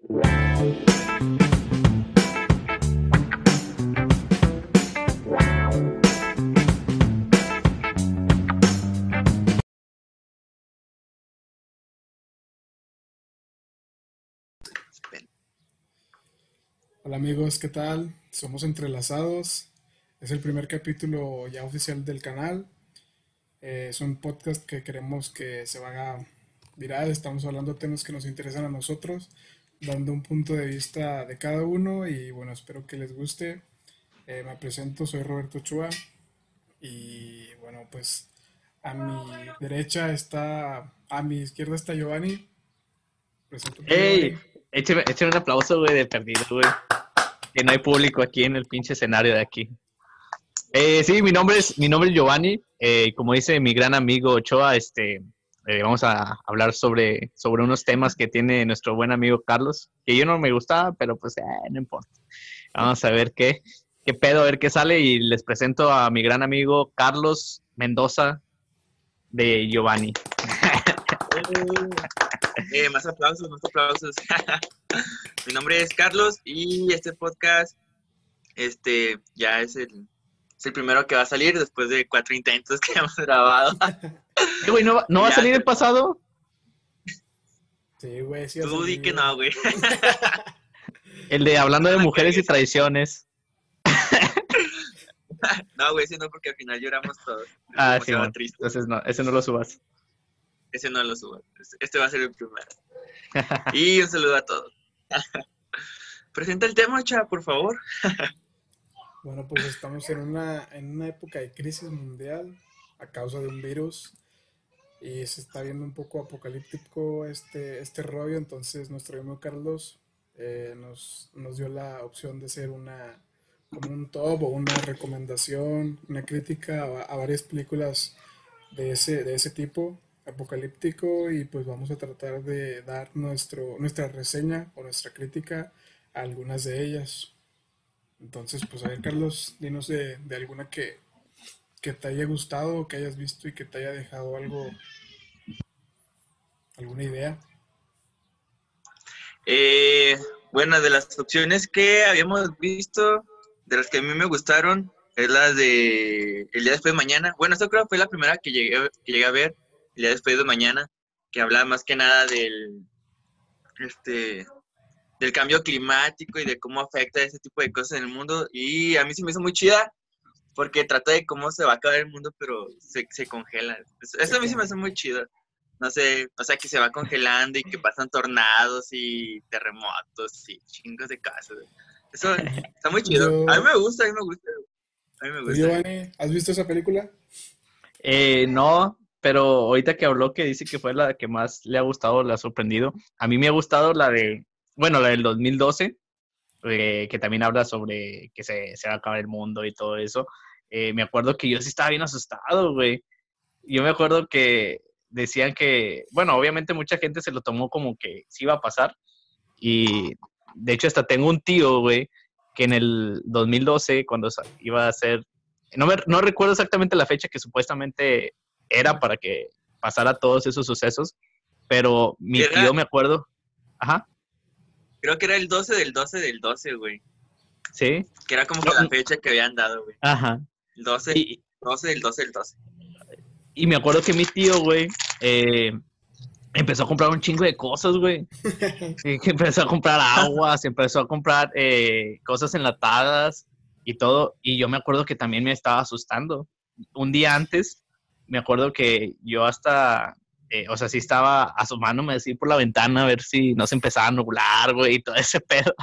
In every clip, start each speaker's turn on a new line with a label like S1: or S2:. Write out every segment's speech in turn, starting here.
S1: Hola amigos, ¿qué tal? Somos Entrelazados. Es el primer capítulo ya oficial del canal. Eh, es un podcast que queremos que se haga viral. Estamos hablando de temas que nos interesan a nosotros, dando un punto de vista de cada uno y bueno, espero que les guste. Eh, me presento, soy Roberto Chua y bueno, pues a mi derecha está, a mi izquierda está Giovanni.
S2: ¡Ey! Écheme, écheme, un aplauso, güey, de perdido, güey. Que no hay público aquí en el pinche escenario de aquí. Eh, sí, mi nombre es, mi nombre es Giovanni. Eh, como dice mi gran amigo Ochoa, este, eh, vamos a hablar sobre, sobre unos temas que tiene nuestro buen amigo Carlos, que yo no me gustaba, pero pues no importa. Vamos a ver qué, qué pedo, a ver qué sale y les presento a mi gran amigo Carlos Mendoza de Giovanni.
S3: Eh, más aplausos, más aplausos. Mi nombre es Carlos y este podcast este, ya es el, el primero que va a salir después de cuatro intentos que hemos grabado.
S2: güey, ¿no, ¿no va a salir el pasado?
S1: Sí, güey, sí.
S3: Tú di que no, güey.
S2: El de hablando de mujeres y tradiciones.
S3: No, güey, ese no, porque al final lloramos todos.
S2: Ah, sí, triste. Entonces no, ese no lo subas.
S3: Ese no lo subo. Este va a ser el primero. y un saludo a todos. Presenta el tema, Cha, por favor.
S1: bueno, pues estamos en una, en una época de crisis mundial a causa de un virus y se está viendo un poco apocalíptico este, este rollo, entonces nuestro amigo Carlos eh, nos, nos dio la opción de hacer una como un top o una recomendación, una crítica a, a varias películas de ese, de ese tipo apocalíptico y pues vamos a tratar de dar nuestro, nuestra reseña o nuestra crítica a algunas de ellas. Entonces, pues a ver, Carlos, dinos de, alguna que, que te haya gustado, que hayas visto y que te haya dejado algo, alguna idea.
S3: Eh, bueno, de las opciones que habíamos visto, de las que a mí me gustaron, es la de El día después de mañana. Bueno, esta creo que fue la primera que llegué, que llegué a ver el día después de mañana, que habla más que nada del, este, del cambio climático y de cómo afecta ese tipo de cosas en el mundo. Y a mí se me hizo muy chida porque trata de cómo se va a acabar el mundo, pero se, se congela. Eso, a mí se me hace muy chido. No sé, o sea, que se va congelando y que pasan tornados y terremotos y chingos de casas. Eso está muy chido. A mí me gusta, a mí me gusta. A mí me
S1: gusta. ¿has visto esa película?
S2: Eh, no, pero ahorita que habló que dice que fue la que más le ha gustado, le ha sorprendido. A mí me ha gustado la de, bueno, la del 2012, eh, que también habla sobre que se, se, va a acabar el mundo y todo eso. Eh, me acuerdo que yo sí estaba bien asustado, güey. Yo me acuerdo que decían que, bueno, obviamente mucha gente se lo tomó como que sí iba a pasar. Y de hecho hasta tengo un tío, güey, que en el 2012, cuando iba a ser, no, me, no recuerdo exactamente la fecha que supuestamente era para que pasara todos esos sucesos, pero mi tío me acuerdo. Ajá.
S3: Creo que era el 12 del 12 del 12, güey.
S2: Sí.
S3: Que era como que la fecha que habían dado, güey.
S2: Ajá.
S3: El 12, 12 del 12 del 12.
S2: Y me acuerdo que mi tío, güey, eh, empezó a comprar un chingo de cosas, güey. empezó a comprar agua, se empezó a comprar eh, cosas enlatadas y todo. Y yo me acuerdo que también me estaba asustando. Un día antes me acuerdo que yo hasta, eh, o sea, sí estaba asomándome así por la ventana a ver si no se empezaba a nublar, güey, y todo ese pedo.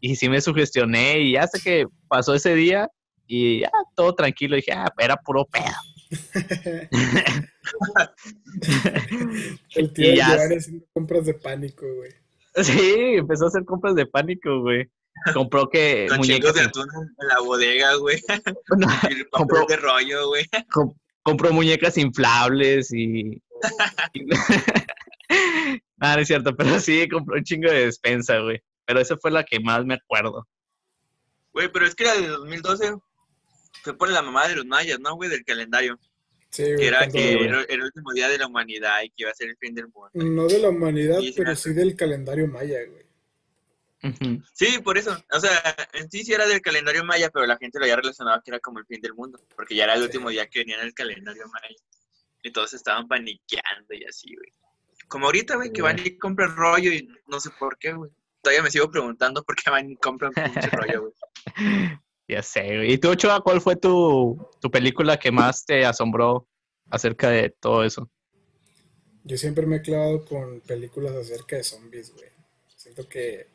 S2: Y sí me sugestioné y hasta que pasó ese día y ya todo tranquilo, dije, ah, era puro pedo.
S1: El tío ya haciendo compras de pánico, güey.
S2: Sí, empezó a hacer compras de pánico, güey. Compró que.
S3: Con muñecas de atún en la bodega, güey. compró de rollo, güey
S2: compró muñecas inflables y... ah, no es cierto, pero sí, compró un chingo de despensa, güey. Pero esa fue la que más me acuerdo.
S3: Güey, pero es que era de 2012. Fue por la mamá de los mayas, ¿no, güey? Del calendario. Sí, güey, que era que era, el último día de la humanidad y que iba a ser el fin del mundo.
S1: No de la humanidad, pero sí del calendario maya, güey.
S3: Sí, por eso. O sea, en sí sí era del calendario maya, pero la gente lo había relacionado que era como el fin del mundo, porque ya era el
S1: Sí.
S3: último día que venía en el calendario maya. Y todos estaban paniqueando y así, güey. Como ahorita, güey, que van y compran rollo y no sé por qué, güey. Todavía me sigo preguntando por qué van y compran pinche rollo, güey.
S2: Ya sé. ¿Y tú, Ochoa, cuál fue tu, tu película que más te asombró acerca de todo eso?
S1: Yo siempre me he clavado con películas acerca de zombies, güey. Siento que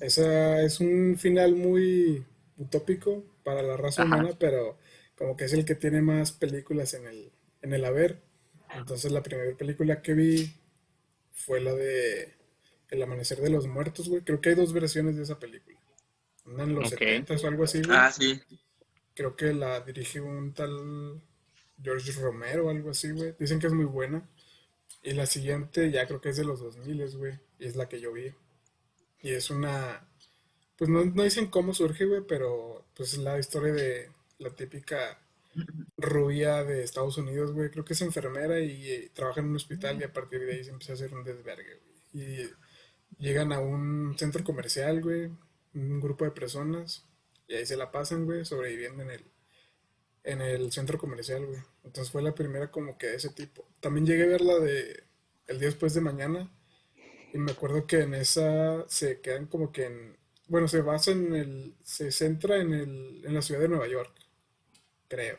S1: esa es un final muy utópico para la raza
S2: Ajá.
S1: humana, pero como que es el que tiene más películas en el, en el haber. Entonces la primera película que vi fue la de El Amanecer de los Muertos, güey. Creo que hay dos versiones de esa película. Una en los
S2: Ok.
S1: 70 o algo así, güey.
S3: Ah, sí.
S1: Creo que la dirige un tal George Romero o algo así, güey. Dicen que es muy buena. Y la siguiente ya creo que es de los 2000, güey. Y es la que yo vi. Y es una... Pues no, no dicen cómo surge, güey, pero pues es la historia de la típica rubia de Estados Unidos, güey. Creo que es enfermera y, eh, trabaja en un hospital y a partir de ahí se empieza a hacer un desvergue, güey. Y llegan a un centro comercial, güey. Un grupo de personas. Y ahí se la pasan, güey, sobreviviendo en el, en el centro comercial, güey. Entonces fue la primera como que de ese tipo. También llegué a ver la de El día después de mañana. Y me acuerdo que en esa se quedan como que en... Bueno, se basa en el... Se centra en el, en la ciudad de Nueva York, creo.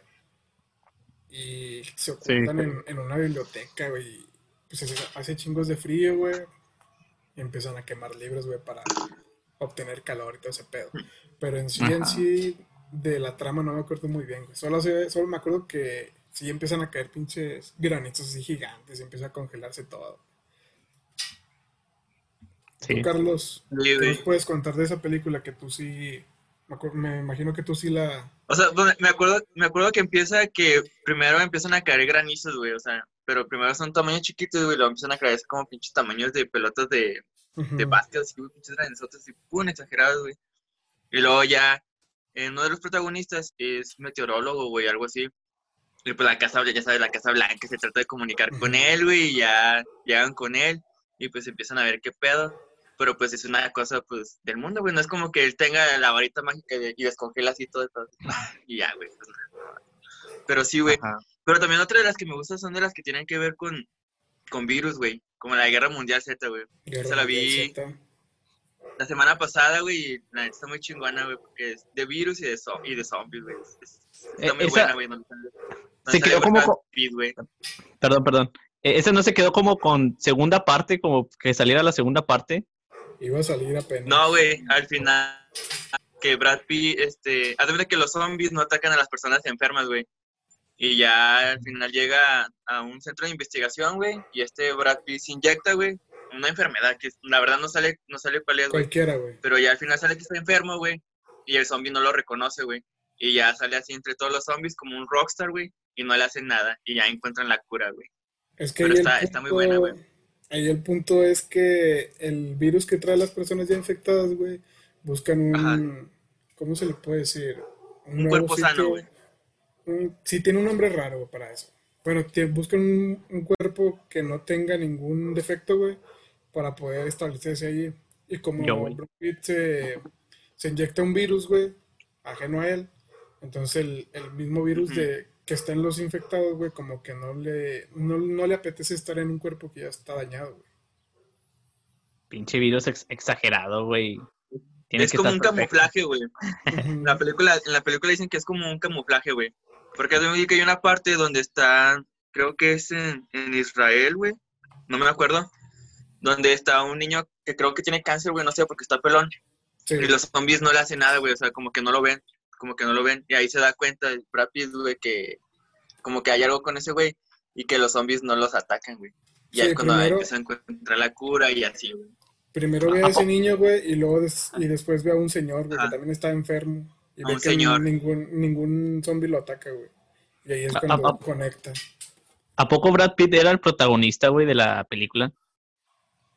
S1: Y se ocultan en, en una biblioteca, güey. Pues hace chingos de frío, güey. Y empiezan a quemar libros, güey, para obtener calor y todo ese pedo. Pero en sí, en sí, de la trama no me acuerdo muy bien, güey. Solo, solo me acuerdo que sí empiezan a caer pinches granitos así gigantes y empieza a congelarse todo.
S2: Sí.
S1: Tú, Carlos,
S3: Sí,
S1: ¿qué
S3: güey.
S1: nos puedes contar de esa película que tú sí... Me, imagino que tú sí la...
S3: O sea, bueno, me acuerdo, me acuerdo que empieza que primero empiezan a caer granizos, güey, o sea, pero primero son tamaños chiquitos, güey, luego empiezan a caer como pinches tamaños de pelotas de, De básquet, güey, pinches granizotes, así, pum, exagerados, güey. Y luego ya, eh, uno de los protagonistas es meteorólogo, güey, algo así. Y pues la Casa ya sabes, la Casa Blanca se trata de comunicar con él, güey, y ya llegan con él, y pues empiezan a ver qué pedo. Pero pues es una cosa, pues, del mundo, güey, no es como que él tenga la varita mágica y descongela así todo, todo, y ya, güey. pues, no. Pero sí, güey. Pero también otra de las que me gustan son de las que tienen que ver con, con virus, güey. Como la Guerra Mundial Z, güey. Esa la vi
S1: Z.
S3: la semana pasada, güey, y la neta está muy chingona, güey, porque es de virus y de, zo- y de zombies, güey. Es- es- Está
S2: Eh,
S3: muy
S2: esa-
S3: buena, güey. donde
S2: se quedó como
S3: Brad
S2: co-
S3: Pitt, güey.
S2: Perdón, perdón. Eh, ¿Esa no se quedó como con segunda parte, como que saliera la segunda parte?
S1: Iba a salir apenas.
S3: No, güey, al final que Brad Pitt, este, haz de que los zombies no atacan a las personas enfermas, güey. Y ya al final llega a un centro de investigación, güey, y este Brad Pitt se inyecta, güey, una enfermedad que la verdad no sale, no sale cuál es, güey.
S1: Cualquiera, güey.
S3: Pero ya al final sale que está enfermo, güey, y el zombie no lo reconoce, güey. Y ya sale así entre todos los zombies como un rockstar, güey, y no le hacen nada, y ya encuentran la cura, güey.
S1: Es que
S3: Pero está- muy buena, güey.
S1: Ahí el punto es que el virus que trae a las personas ya infectadas, güey, buscan un...
S3: Ajá.
S1: ¿Cómo se le puede decir?
S3: Un cuerpo sano, güey.
S1: Sí, tiene un nombre raro para eso. Bueno, tie- buscan un, un cuerpo que no tenga ningún defecto, güey, para poder establecerse allí. Y como. Brad Pitt se, se inyecta un virus, güey, ajeno a él, entonces el, el mismo virus de, que está en los infectados, güey, como que no le, no, no le apetece estar en un cuerpo que ya está dañado, güey.
S2: Pinche virus ex- exagerado, güey. Tiene
S3: Es
S2: que
S3: como un
S2: perfecto.
S3: camuflaje, güey. La película, en la película dicen que es como un camuflaje, güey. Porque que hay una parte donde está, creo que es en, en Israel, güey. No me acuerdo. Donde está un niño que creo que tiene cáncer, güey, no sé, porque está pelón.
S1: Sí.
S3: Y los zombies no le hacen nada, güey. O sea, como que no lo ven. Como que no lo ven. Y ahí se da cuenta Pitt, güey, que como que hay algo con ese güey. Y que los zombies no los atacan, güey. Y ahí es cuando
S1: primero-
S3: empieza a encontrar la cura y así, güey.
S1: Primero ve a ese niño, güey, y luego des- y después ve a un señor, güey, que también está enfermo. Y
S3: A
S1: ve
S3: un
S1: que
S3: señor.
S1: ningún, ningún zombie lo ataca, güey. Y ahí es cuando
S2: ah.
S1: conecta.
S2: ¿A poco Brad Pitt era el protagonista, güey, de la película?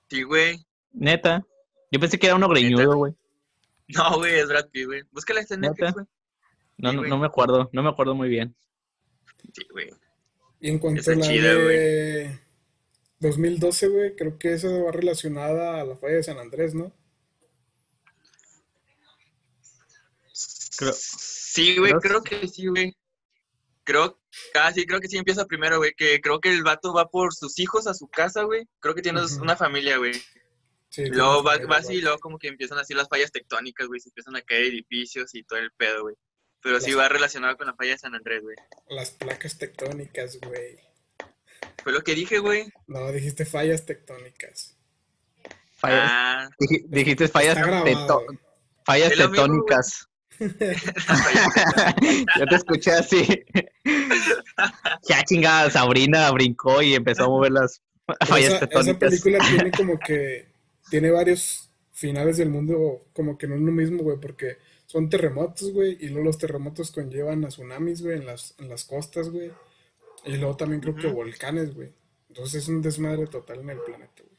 S3: Sí, güey.
S2: Neta. Yo pensé que era uno greñudo, güey.
S3: No, güey, es Brad Pitt, güey. Búscala está en
S2: ¿Neta?
S3: Netflix, güey.
S2: No,
S3: Sí,
S2: no, no me acuerdo, no me acuerdo muy bien.
S3: Sí, güey.
S1: Y en cuanto
S3: Está
S1: a la
S3: chida,
S1: de 2012, güey, creo que esa va relacionada a la falla de San Andrés, ¿no?
S2: Creo-
S3: Sí, güey,
S2: creo-
S3: creo que sí, güey. Creo, ah, sí, creo que sí empieza primero, güey, que creo que el vato va por sus hijos a su casa, güey. Creo que tiene una familia, güey.
S1: Sí,
S3: luego va, va así y luego como que empiezan así las fallas tectónicas, güey, se empiezan a caer edificios y todo el pedo, güey. Pero sí va relacionado con la falla de San Andrés, güey.
S1: Las placas tectónicas, güey.
S3: Fue lo que dije, güey.
S1: No, dijiste fallas tectónicas.
S2: Fallas,
S3: Ah,
S2: dij- dijiste fallas,
S1: grabado.
S2: teto- fallas
S3: Es
S2: Yo te escuché así. Ya chingada, Sabrina brincó y empezó a mover las fallas
S1: esa, esa
S2: tetónicas.
S1: película tiene como que. Tiene varios finales del mundo, como que no es lo mismo, güey, porque son terremotos, güey, y luego los terremotos conllevan a tsunamis, güey, en las, en las costas, güey. Y luego también creo que volcanes, güey. Entonces es un desmadre total en el planeta, güey.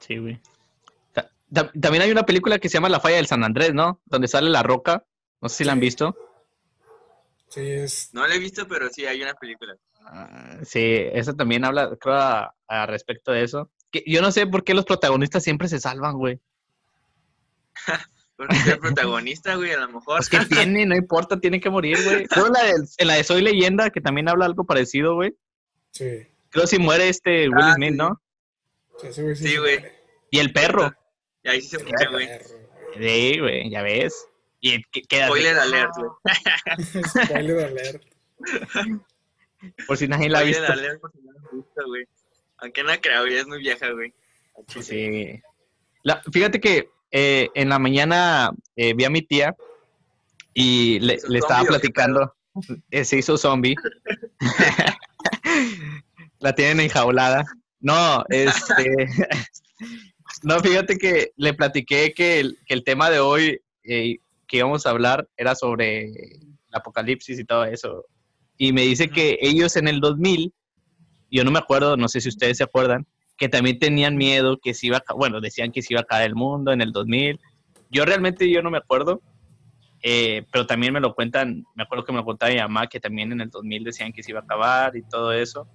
S2: Sí, güey. Ta- ta- También hay una película que se llama La falla del San Andrés, ¿no? Donde sale la roca. No sé si la han visto.
S1: Sí, es.
S3: No la he visto, pero sí hay una película.
S2: Ah, Sí, esa también habla, creo, a, a respecto de eso. Que yo no sé por qué los protagonistas siempre se salvan, güey.
S3: Porque es el protagonista, güey, a lo mejor.
S2: Pues que tiene, no importa, tiene que morir, güey. Creo la de, en la de Soy Leyenda, que también habla algo parecido, güey.
S1: Sí.
S2: Creo si muere este Will
S3: Ah,
S2: Smith,
S3: sí.
S2: ¿no?
S1: Sí, güey sí
S3: Sí, güey.
S2: Y el perro.
S3: Y ahí sí se escucha, güey.
S2: Sí, güey, ya ves. Y que- queda
S3: Spoiler alert, güey.
S1: Spoiler alert.
S2: por si nadie la ha
S3: Spoiler
S2: visto.
S3: alert por si no la has visto, güey. Aunque no creo, ya es muy vieja, güey.
S2: Sí. La- fíjate que eh, en la mañana eh, vi a mi tía y le,
S3: ¿Hizo
S2: le estaba platicando. Eh, se hizo zombie. la tienen enjaulada. No, este. no, fíjate que le platiqué que el, que el tema de hoy eh, que íbamos a hablar era sobre el apocalipsis y todo eso. Y me dice que ellos en el 2000, yo no me acuerdo, no sé si ustedes se acuerdan, que también tenían miedo que se iba a, bueno, decían que se iba a caer el mundo en el 2000. Yo realmente yo no me acuerdo, eh, pero también me lo cuentan, me acuerdo que me lo contaba mi mamá que también en el 2000 decían que se iba a acabar y todo eso,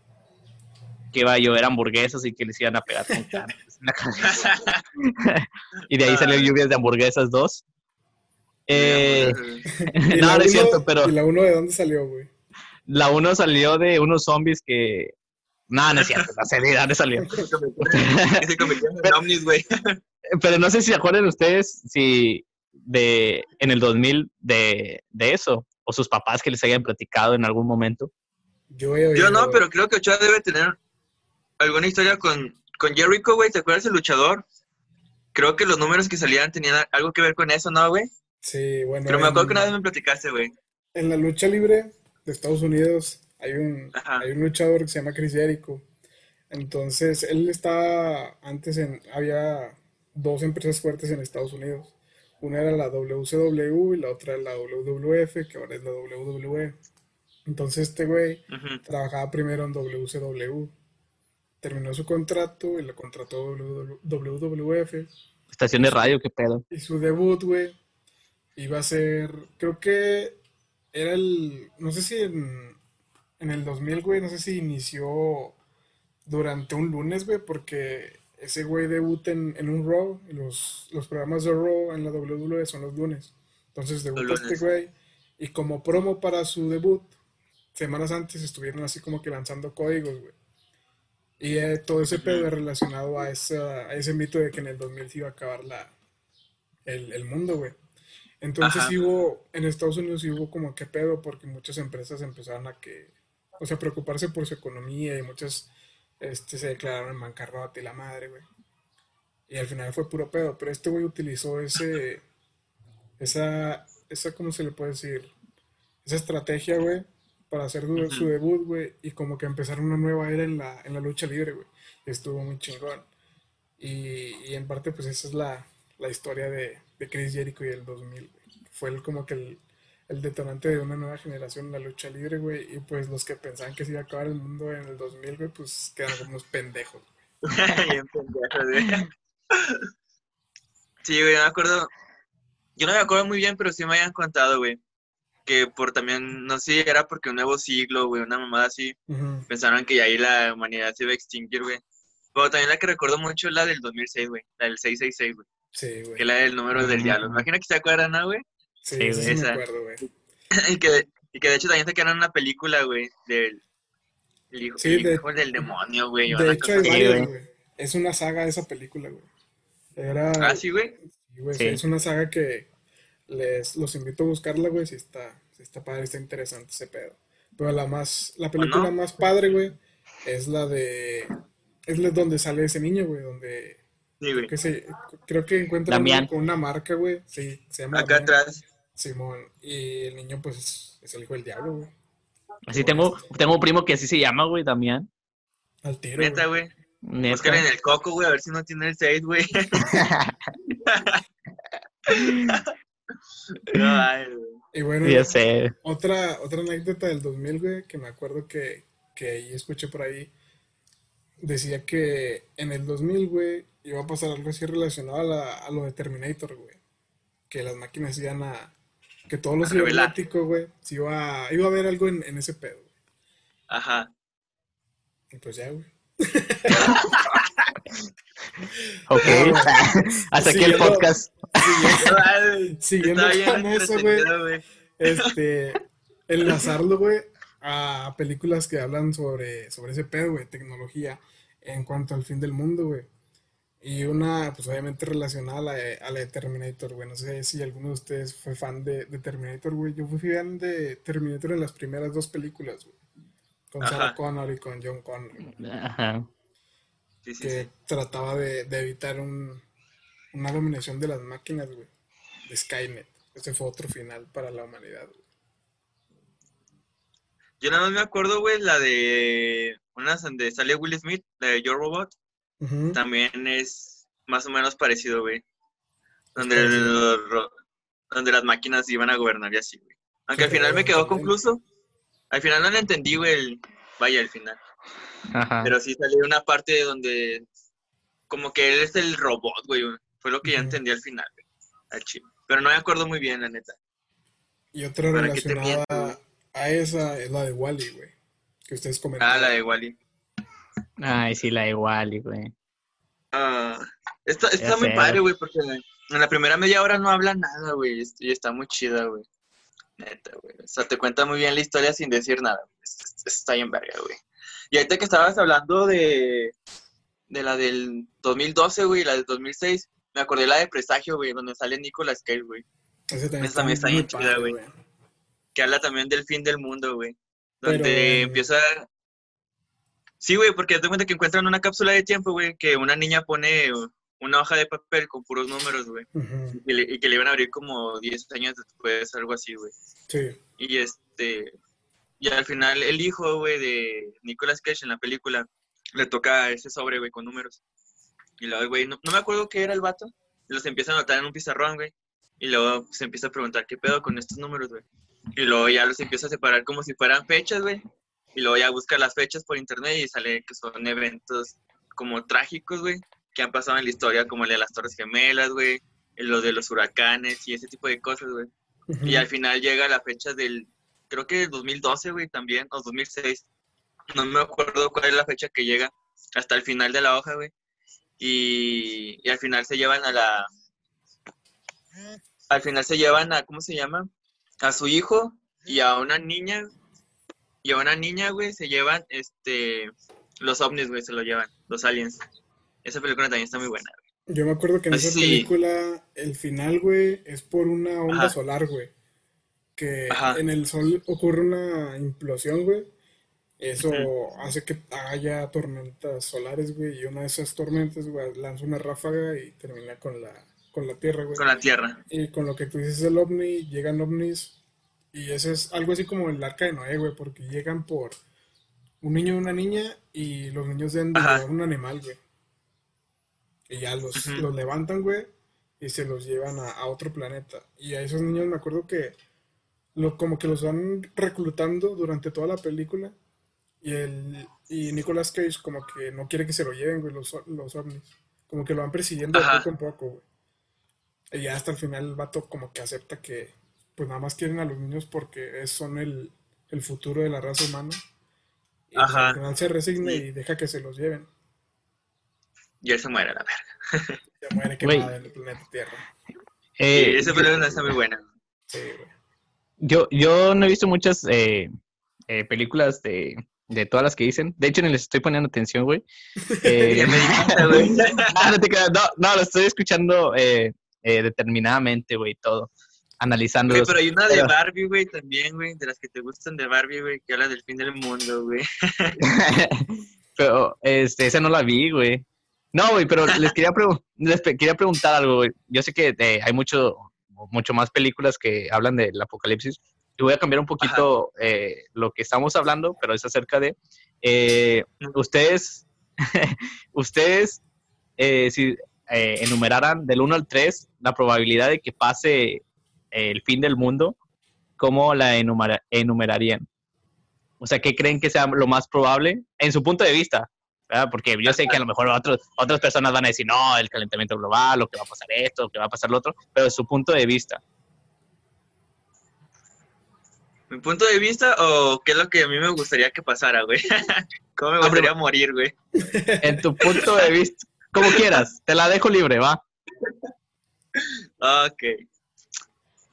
S2: que iba a llover hamburguesas y que les iban a pegar con carnes en la cabeza. y de ahí salieron lluvias de hamburguesas dos. Eh,
S1: ¿Y
S2: no, no es
S1: uno-
S2: cierto, pero
S1: ¿Y la uno de dónde salió, güey?
S2: la uno salió de unos zombies que... No, no es cierto, no sé de dónde salió.
S3: Se convirtieron en ovnis, güey.
S2: Pero no sé si se acuerdan ustedes si de en el 2000 de, de eso o sus papás que les hayan platicado en algún momento.
S1: Yo he oído.
S3: Yo no, pero creo que Ochoa debe tener alguna historia con, con Jericho, güey. ¿Te acuerdas del luchador? Creo que los números que salían tenían algo que ver con eso, ¿no, güey?
S1: Sí, bueno.
S3: Pero me acuerdo que una vez me platicaste, güey.
S1: En la lucha libre de Estados Unidos hay un,
S3: Ajá.
S1: hay un luchador que se llama Chris Jericho. Entonces, él estaba antes en, había dos empresas fuertes en Estados Unidos. Una era la WCW y la otra era la WWF, que ahora es la WWE. Entonces, este güey trabajaba primero en WCW. Terminó su contrato y lo contrató WWF.
S2: Estación de radio, qué pedo.
S1: Y su debut, güey, iba a ser, creo que era el, no sé si en, en el 2000, güey, no sé si inició durante un lunes, güey, porque ese güey debuta en, en un Raw, y los, los programas de Raw en la WWE son los lunes. Entonces debuta este güey, y como promo para su debut, semanas antes estuvieron así como que lanzando códigos, güey. Y eh, todo ese pedo es relacionado a, esa, a ese mito de que en el 2000 se iba a acabar la, el, el mundo, güey. Entonces
S3: Ajá.
S1: hubo, en Estados Unidos hubo como que pedo porque muchas empresas empezaron a que, o sea, preocuparse por su economía y muchas este, se declararon en bancarrota y la madre, güey. Y al final fue puro pedo, pero este güey utilizó ese, esa, esa, ¿cómo se le puede decir? Esa estrategia, güey, para hacer su, su debut, güey, y como que empezar una nueva era en la, en la lucha libre, güey. Estuvo muy chingón. Y, y en parte, pues esa es la, la historia de, de Chris Jericho y el 2000, güey. Fue el- como que el, el detonante de una nueva generación en la lucha libre, güey. Y pues los que pensaban que se iba a acabar el mundo en el 2000, güey, pues quedaron como unos pendejos.
S3: Bien güey. Sí, güey, no me acuerdo. Yo no me acuerdo muy bien, pero sí me habían contado, güey. Que por también, no sé, era porque un nuevo siglo, güey, una mamada así.
S1: Ujú.
S3: Pensaron que ya ahí la humanidad se iba a extinguir, güey. Pero también la que recuerdo mucho es la del 2006, güey. La del 666, güey.
S1: Sí, güey.
S3: Que la del número del diablo. Imagina que se acuerdan, ¿no, güey?
S1: Sí,
S2: Sí,
S1: esa sí
S3: güey.
S1: me
S3: Esa.
S1: acuerdo, güey.
S3: y, que, y que de hecho también sacaron una película, güey, del el hijo,
S1: Sí,
S3: el
S1: de-
S3: hijo del demonio, güey.
S1: De hecho,
S3: cosa
S1: hay varias,
S2: güey.
S1: güey. Es una saga esa película, güey. Era.
S3: Ah, sí, güey.
S1: Sí, güey,
S2: Sí.
S1: Es una saga que les los invito a buscarla, güey. Si está, si está padre, está interesante ese pedo. Pero la más, la película
S3: no?
S1: más padre, güey, es la de. Es la donde sale ese niño, güey. Donde.
S3: Sí, güey.
S1: Que se, creo que encuentra
S2: Damián.
S1: con una marca, güey. Sí, se llama
S3: Acá
S1: Damián.
S3: atrás.
S1: Simón. Y el niño, pues, es, es el hijo del diablo, güey.
S2: Así tengo, tengo un primo que así se llama, güey, Damián.
S1: Al tiro.
S3: Neta,
S1: güey.
S3: güey.
S2: Neta.
S3: Búscale en el coco, güey, a ver si no tiene el 6, güey.
S1: Y bueno,
S2: ya sé.
S1: Otra, otra anécdota del 2000, güey, que me acuerdo que, que ahí escuché por ahí, decía que en el 2000, güey, iba a pasar algo así relacionado a, la- a lo de Terminator, güey. Que las máquinas iban a... Que todo lo
S3: A revelar.
S1: cibernético, güey, se iba, iba a haber algo en, en ese pedo. güey.
S3: Ajá.
S1: Y pues ya, güey.
S2: Ok. Hasta aquí el podcast.
S1: Siguiendo con eso, güey. Este, enlazarlo, güey, a películas que hablan sobre, sobre ese pedo, güey, tecnología, en cuanto al fin del mundo, güey. Y una, pues obviamente relacionada a la de, a la de Terminator, güey. No sé si alguno de ustedes fue fan de, de Terminator, güey. Yo fui fan de Terminator en las primeras dos películas, güey. Con Sarah. Connor y con John Connor,
S2: Ajá.
S3: Sí, sí,
S1: que
S3: sí.
S1: trataba de, de evitar un, una dominación de las máquinas, güey. De Skynet. Ese fue otro final para la humanidad, güey.
S3: Yo nada más me acuerdo, güey, la de unas donde sale Will Smith, la de Your Robot, también es más o menos parecido, güey. Donde, los donde las máquinas iban a gobernar y así, güey. Aunque al final me quedó concluso. Al final no lo entendí, güey. el- Vaya, el final.
S2: Ajá.
S3: Pero sí salió una parte donde como que él es el robot, güey. Fue lo que ya entendí al final, güey. Al chile. Pero no me acuerdo muy bien, la neta.
S1: Y otra
S3: ¿Para
S1: relacionada a esa es la de Wally, güey. Que ustedes comentaron.
S3: Ah, la de Wally.
S2: Ay, sí, la igual, güey.
S3: Ah, está está muy
S2: sé.
S3: padre, güey, porque en la primera media hora no habla nada, güey. Y está muy chida, güey. Neta, güey. O sea, te cuenta muy bien la historia sin decir nada. Está bien verga, güey. Y ahorita que estabas hablando de, de la del 2012, güey, y la del 2006, me acordé de la de Presagio, güey, donde sale Nicolas Cage, güey.
S1: También
S3: esa también está bien chida, güey. que habla también del fin del mundo, güey. Donde
S1: Pero-
S3: empieza... Sí, güey, porque te cuenta que encuentran una cápsula de tiempo, güey, que una niña pone una hoja de papel con puros números, güey. Y, y que le iban a abrir como 10 años después, algo así, güey.
S1: Sí.
S3: Y este... Y al final el hijo, güey, de Nicolas Cage en la película, le toca ese sobre, güey, con números. Y luego, güey, no, no me acuerdo qué era el vato. Y los empieza a anotar en un pizarrón, güey. Y luego se empieza a preguntar, ¿qué pedo con estos números, güey? Y luego ya los empieza a separar como si fueran fechas, güey. Y luego ya busca las fechas por internet y sale que son eventos como trágicos, güey, que han pasado en la historia, como el de las Torres Gemelas, güey, lo de los huracanes y ese tipo de cosas, güey. Y al final llega la fecha del, creo que del 2012, güey, también, o 2006. No me acuerdo cuál es la fecha que llega hasta el final de la hoja, güey. Y, y al final se llevan a la... Al final se llevan a, ¿cómo se llama? A su hijo y a una niña. Y a una niña, güey, se llevan, este... Los ovnis, güey, se lo llevan, los aliens. Esa película también está muy buena, güey.
S1: Yo me acuerdo que en esa
S3: sí.
S1: película el final, güey, es por una onda
S3: Ajá.
S1: solar, güey. Que
S3: Ajá.
S1: en el sol ocurre una implosión, güey. Eso hace que haya tormentas solares, güey. Y una de esas tormentas, güey, lanza una ráfaga y termina con la, con la Tierra, güey.
S3: Con la Tierra.
S1: Y con lo que tú dices el ovni, llegan ovnis. Y ese es algo así como el arca de Noé, güey, porque llegan por un niño y una niña y los niños deben de un animal, güey. Y ya los, los levantan, güey, y se los llevan a, a otro planeta. Y a esos niños me acuerdo que lo, como que los van reclutando durante toda la película. Y, el, y Nicolas Cage como que no quiere que se lo lleven, güey, los, los ovnis. Como que lo van persiguiendo
S3: Ajá.
S1: poco en poco, güey. Y ya hasta el final el vato como que acepta que pues nada más quieren a los niños porque son el, el futuro de la raza humana. Y pues,
S3: Ajá.
S1: al final se resigna y deja que se los lleven.
S3: y él se muere a la verga.
S1: Se muere quemado en el planeta Tierra.
S2: Eh,
S3: esa película está muy buena.
S1: Sí, güey.
S2: yo, yo no he visto muchas eh, eh, películas de, de todas las que dicen. De hecho, ni les estoy poniendo atención, güey. Eh,
S3: güey.
S2: no, no no, lo estoy escuchando eh, eh, determinadamente, güey, todo. Analizando.
S3: Güey, pero hay una de Barbie, güey, también, güey, de las que te gustan de Barbie, güey, que habla del fin del mundo, güey.
S2: pero este, esa no la vi, güey. No, güey, pero les quería, les quería preguntar algo, güey. Yo sé que hay mucho, mucho más películas que hablan del apocalipsis. Y voy a cambiar un poquito eh, lo que estamos hablando, pero es acerca de eh, ustedes, ustedes, eh, si eh, enumeraran del 1 al 3 la probabilidad de que pase el fin del mundo, ¿cómo la enumera- enumerarían? O sea, ¿qué creen que sea lo más probable en su punto de vista? ¿verdad? Porque yo sé que a lo mejor otros, otras personas van a decir, no, el calentamiento global, lo que va a pasar esto, lo que va a pasar lo otro, pero de su punto de vista.
S3: ¿Mi punto de vista o qué es lo que a mí me gustaría que pasara, güey? ¿Cómo me gustaría morir, güey?
S2: En tu punto de vista, como quieras, te la dejo libre, va.
S3: Ok.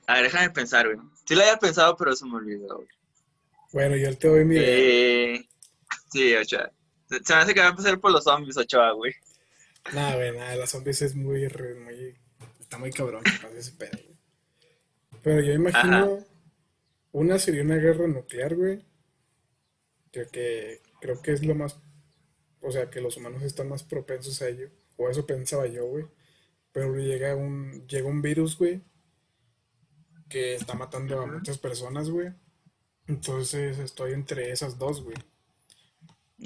S3: A ver, déjame pensar, güey. Sí lo había pensado, pero se me olvidó, güey.
S1: Bueno, yo te doy mi idea.
S3: Eh, sí, Ochoa. Se se me hace que va a empezar por los zombies, Ochoa, güey.
S1: Nada, güey, nada, las zombies es muy, muy, está muy cabrón que pase ese pedo, güey. Pero yo imagino,
S3: Ajá.
S1: Una sería una guerra nuclear, güey. Creo que, creo que es lo más, o sea, que los humanos están más propensos a ello. O eso pensaba yo, güey. Pero llega un, llega un virus, güey, que está matando a muchas personas, güey. Entonces estoy entre esas dos, güey.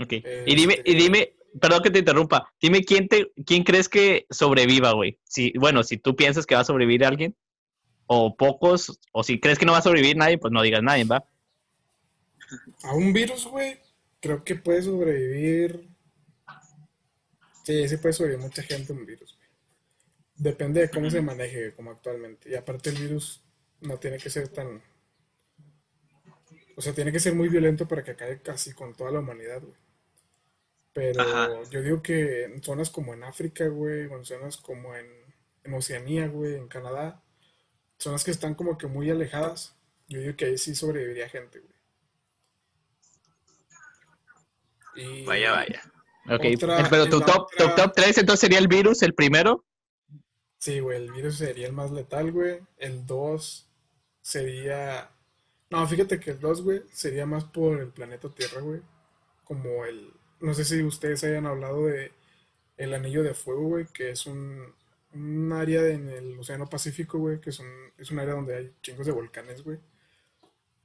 S2: Ok. Y dime, y dime, perdón que te interrumpa, dime quién te, quién crees que sobreviva, güey. Si, bueno, si tú piensas que va a sobrevivir alguien, o pocos, o si crees que no va a sobrevivir nadie, pues no digas nadie, ¿va?
S1: A un virus, güey, creo que puede sobrevivir. Sí, sí puede sobrevivir mucha gente a un virus, güey. Depende de cómo se maneje, como actualmente. Y aparte el virus no tiene que ser tan... O sea, tiene que ser muy violento para que acabe casi con toda la humanidad, güey. Pero
S3: Ajá.
S1: yo digo que en zonas como en África, güey, o en zonas como en, en Oceanía, güey, en Canadá, zonas que están como que muy alejadas, yo digo que ahí sí sobreviviría gente, güey. Y
S3: Vaya, vaya.
S2: Ok.
S1: Otra-
S2: pero tu top,
S1: otra-
S2: tu top 3 entonces sería el virus, el primero.
S1: Sí, güey, el virus sería el más letal, güey. El 2 sería... No, fíjate que el 2, güey, sería más por el planeta Tierra, güey. Como el... No sé si ustedes hayan hablado de el Anillo de Fuego, güey, que es un, un área en el Océano Pacífico, güey, que es un, es un área donde hay chingos de volcanes, güey.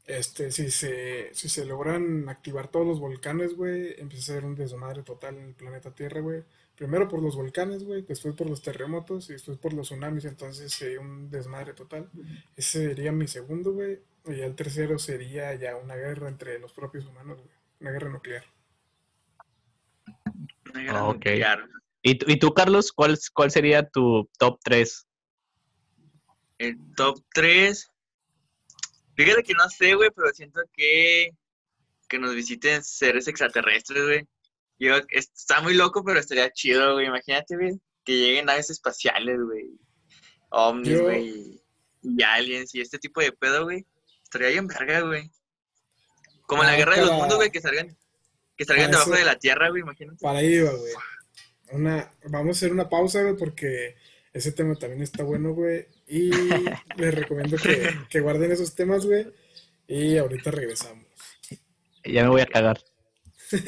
S1: Este, si se, si se logran activar todos los volcanes, güey, empieza a ser un desmadre total en el planeta Tierra, güey. Primero por los volcanes, güey, después por los terremotos y después por los tsunamis, entonces sería un desmadre total. Ese sería mi segundo, güey. Y ya el tercero sería ya una guerra entre los propios humanos, güey. Una guerra nuclear.
S3: Una guerra
S2: Ah, ok.
S3: nuclear.
S2: ¿Y, tú- y tú, Carlos, cuál, cuál sería tu top 3?
S3: El top 3. Fíjate que no sé, güey, pero siento que, que nos visiten seres extraterrestres, güey. Yo, está muy loco, pero estaría chido, güey. Imagínate, güey, que lleguen naves espaciales, güey. Ovnis,
S1: Yo-
S3: güey. Y aliens y este tipo de pedo, güey. Estaría bien verga, güey. Como en la
S1: Ah,
S3: guerra de los mundos, güey, que salgan, que salgan debajo
S1: eso-
S3: de la tierra, güey, imagínate.
S1: Para ahí güey. Una, vamos a hacer una pausa, güey, porque ese tema también está bueno, güey. Y les recomiendo que, que guarden esos temas, güey. Y ahorita regresamos.
S2: Ya me voy a cagar.
S1: Sí,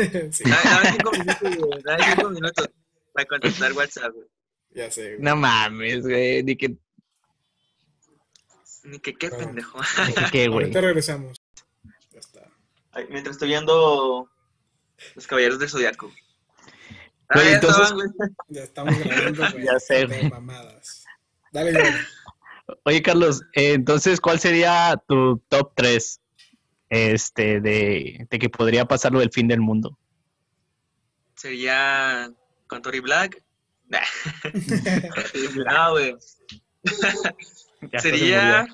S3: Dame, cinco minutos, güey. Dame cinco minutos para contestar WhatsApp, güey.
S1: ya sé, güey.
S2: No mames, güey. Ni que,
S3: Ni que qué
S1: Claro.
S3: pendejo.
S2: ni que qué, güey.
S1: Ahorita regresamos. Ya está.
S3: Ay, mientras estoy viendo Los Caballeros del Zodiaco. Ah, ya
S2: entonces-
S3: estaban, güey.
S1: Ya estamos grabando, güey.
S2: Ya sé,
S1: de
S2: güey.
S1: mamadas. Dale, güey.
S2: Oye, Carlos, eh, entonces, ¿cuál sería tu top 3 este, de, de que podría pasar lo del fin del mundo?
S3: Sería con Tori Black. Nah. no, güey. Sería.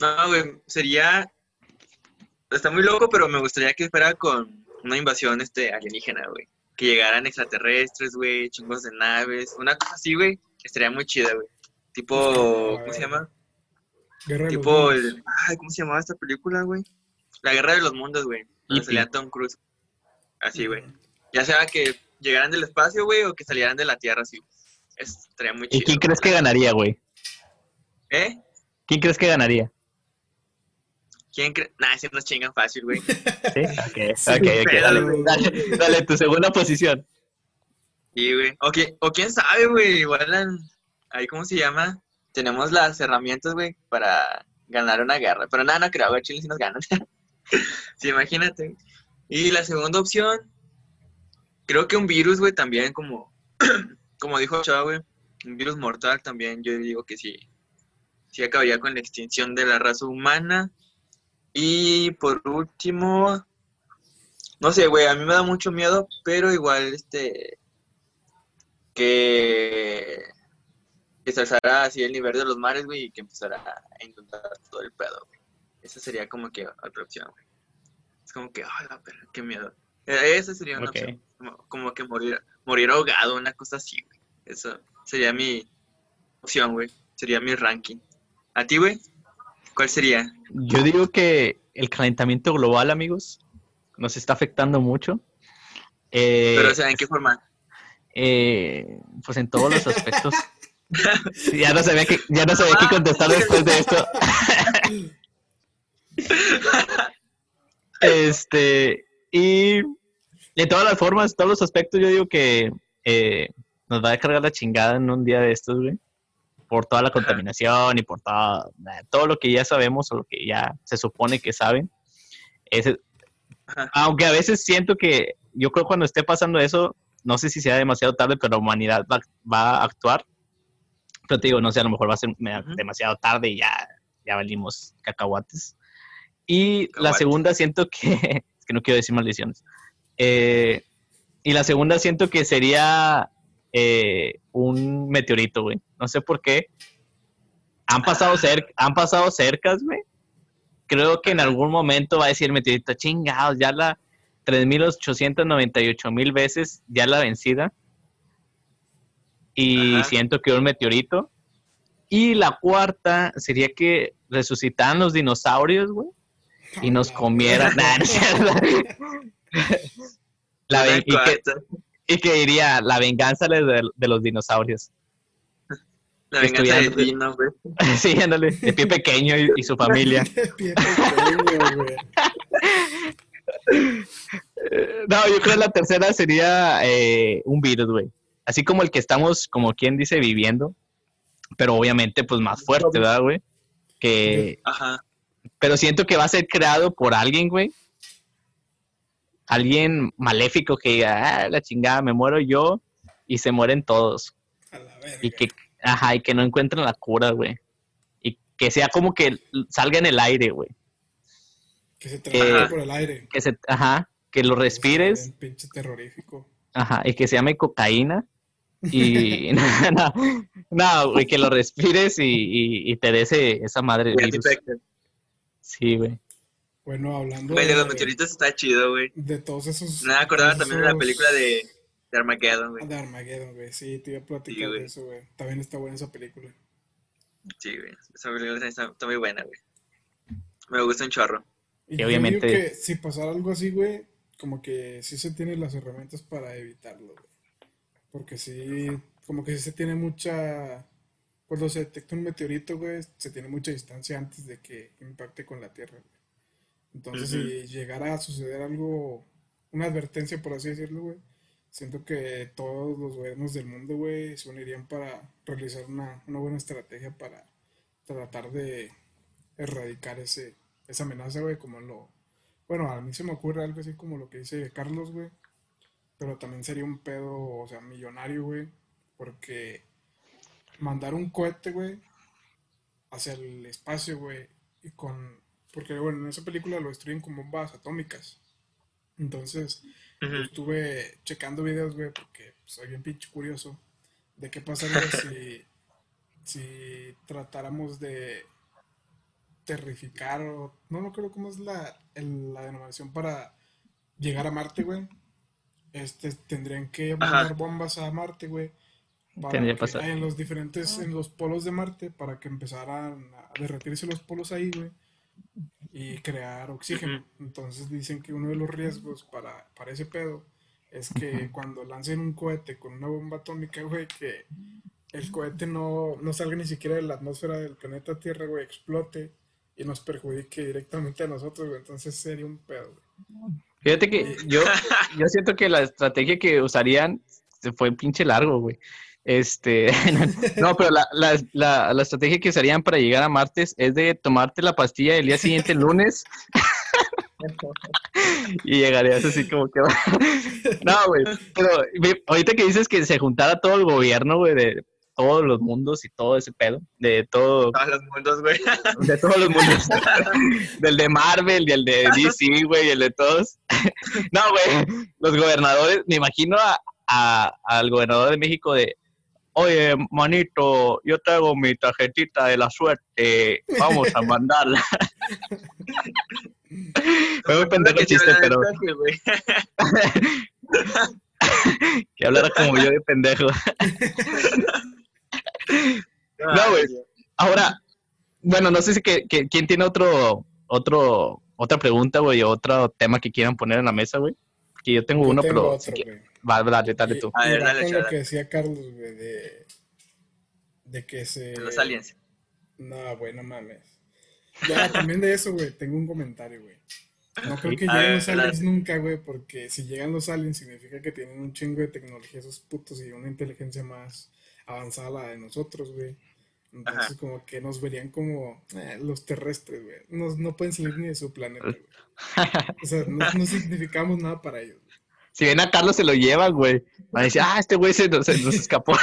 S3: No, güey. Sería. Está muy loco, pero me gustaría que fuera con, una invasión este, alienígena, güey. Que llegaran extraterrestres, güey, chingos de naves, una cosa así, güey, estaría muy chida, güey. Tipo, ¿cómo se llama?
S1: Guerra de los
S3: Tipo, el, ay, ¿cómo se llamaba esta película, güey? La Guerra de los Mundos, güey. Donde salía Tom Cruise. Así, güey. Ya sea que llegaran del espacio, güey, o que salieran de la Tierra, así. Estaría muy
S2: ¿Y
S3: chido.
S2: quién crees que ganaría, güey?
S3: ¿Eh?
S2: ¿Quién crees que ganaría?
S3: ¿Quién cree? Nah, si nos chingan fácil, güey.
S2: ¿Sí? Ok,
S1: Sí,
S2: ok, ok,
S3: pero,
S2: dale, dale, dale, tu segunda posición.
S3: Sí, güey. O, qui- o quién sabe, güey. Igual ahí, ¿cómo se llama? Tenemos las herramientas, güey, para ganar una guerra. Pero nada, no creo, güey. Chile sí nos ganan. sí, imagínate. Y la segunda opción, creo que un virus, güey, también, como, como dijo Chava, güey. Un virus mortal también, yo digo que sí. Sí acabaría con la extinción de la raza humana. Y por último, no sé, güey, a mí me da mucho miedo, pero igual, este, que, que se alzara así el nivel de los mares, güey, y que empezara a inundar todo el pedo, güey. Esa sería como que otra opción, güey. Es como que, ay, la perra, qué miedo. Eh, Esa sería una opción, como, como que morir, morir ahogado, una cosa así, güey. Eso sería mi opción, güey. Sería mi ranking. ¿A ti, güey? ¿Cuál sería?
S2: Yo digo que el calentamiento global, amigos, nos está afectando mucho. Eh,
S3: Pero, o sea, ¿en qué forma?
S2: eh, pues en todos los aspectos. Sí, ya no sabía que ya no sabía qué contestar después de esto. este y de todas las formas, todos los aspectos, yo digo que eh, nos va a cargar la chingada en un día de estos, güey, por toda la contaminación y por todo, todo lo que ya sabemos o lo que ya se supone que saben. Ese-
S3: Ajá.
S2: aunque a veces siento que yo creo cuando esté pasando eso, no sé si sea demasiado tarde, pero la humanidad va, va a actuar. Pero te digo, no sé, a lo mejor va a ser demasiado tarde y ya, ya valimos cacahuates. Y la
S3: Cacahuates.
S2: segunda siento que, es que no quiero decir maldiciones. Eh, y la segunda siento que sería eh, un meteorito, güey. No sé por qué. Han pasado,
S3: Ah.
S2: cer han pasado cercas, güey. Creo que en algún momento va a decir el meteorito, chingados, ya la 3.898 mil veces, ya la vencida. Y
S3: Ajá.
S2: siento que un meteorito. Y la cuarta sería que resucitaran los dinosaurios, güey, y nos
S1: La
S2: comieran. Nah. La y, que,
S3: cuarta.
S2: Y que diría la venganza de, de los dinosaurios.
S3: La venganza de. Dino, güey.
S2: Sí, ándale, de pie pequeño y, y su familia.
S1: Pie pequeño, güey.
S2: No, yo creo que la tercera sería eh, un virus, güey. Así como el que estamos, como quien dice, viviendo. Pero obviamente, pues más fuerte, ¿verdad, güey? Que,
S3: Ajá.
S2: pero siento que va a ser creado por alguien, güey. Alguien maléfico que diga, ah, la chingada, me muero yo y se mueren todos.
S1: A la verga.
S2: Y que, ajá, y que no encuentren la cura, güey. Y que sea como que salga en el aire, güey.
S1: Que se
S3: Ajá.
S1: por el aire.
S2: Que se, ajá, que lo respires,
S1: pinche terrorífico.
S2: ajá, y que se llame cocaína. Y no, no, no, güey, que lo respires y, y, y te dé esa madre virus. Sí, güey.
S1: Bueno, hablando
S3: Güey, de los meteoritos está chido, güey.
S1: de todos esos.
S3: Me acordaba
S1: todos
S3: también de la
S1: esos-
S3: película de, de Armageddon, güey.
S1: De Armageddon, güey. Sí, te iba a platicar
S3: Sí,
S1: de eso, güey. También está buena esa película.
S3: Sí, güey. Esa película está, está muy buena, güey. Me gusta un chorro.
S1: Y yo
S2: obviamente.
S1: digo que si pasara algo así, güey, como que sí se tienen las herramientas para evitarlo, güey. Porque sí, como que sí se tiene mucha. Cuando se detecta un meteorito, güey, se tiene mucha distancia antes de que impacte con la Tierra, güey. Entonces, si llegara a suceder algo, una advertencia, por así decirlo, güey, siento que todos los gobiernos del mundo, güey, se unirían para realizar una, una buena estrategia para tratar de erradicar ese, esa amenaza, güey, como lo... Bueno, a mí se me ocurre algo así como lo que dice Carlos, güey, pero también sería un pedo, o sea, millonario, güey, porque mandar un cohete, güey, hacia el espacio, güey, y con... Porque, bueno, en esa película lo destruyen con bombas atómicas. Entonces, estuve checando videos, güey, porque soy bien pinche curioso de qué pasaría si, si tratáramos de terrificar o no me acuerdo cómo es la, el- la denominación para llegar a Marte, güey, este, tendrían que mandar bombas a Marte, güey.
S2: Tendría que pasar.
S1: En los diferentes, en los polos de Marte, para que empezaran a derretirse los polos ahí, güey. Y crear oxígeno. Entonces dicen que uno de los riesgos para, para ese pedo es que cuando lancen un cohete con una bomba atómica, güey, que el cohete no, no salga ni siquiera de la atmósfera del planeta Tierra, güey, explote y nos perjudique directamente a nosotros, güey. Entonces sería un pedo, güey.
S2: Fíjate que yo, yo siento que la estrategia que usarían se fue pinche largo, güey. Este, no, pero la, la, la, la, estrategia que usarían para llegar a martes es de tomarte la pastilla el día siguiente, el lunes, y llegarías así como que... no, güey, pero ahorita que dices que se juntara todo el gobierno, güey, de todos los mundos y todo ese pedo, de todo...
S3: Todos los mundos, güey.
S2: De todos los mundos. del de Marvel y el de DC, güey, y el de todos. no, güey, los gobernadores, me imagino a, al gobernador de México de, oye, manito, yo traigo mi tarjetita de la suerte, vamos a mandarla. Fue muy pendejo el chiste, pero... que hablara como yo de pendejo. no, güey. Ahora, bueno, no sé si que, quién tiene otro, otro, otra pregunta, güey, o otro tema que quieran poner en la mesa, güey. Que yo tengo uno, pero... Va, dale, dale tú.
S1: A ver, dale, lo que decía Carlos, güey, de, de que se...
S3: Los aliens.
S1: No, güey, no mames. Ya, también de eso, güey, tengo un comentario, güey. No creo que lleguen los aliens nunca, güey, porque si llegan los aliens significa que tienen un chingo de tecnología esos putos y una inteligencia más avanzada la de nosotros, güey. Entonces, como que nos verían como eh, los terrestres, güey. No, no, pueden salir ni de su planeta, güey. O sea, no, no significamos nada para ellos.
S2: Si ven a Carlos, se lo llevan, güey. Van a decir, ah, este güey se, nos escapó.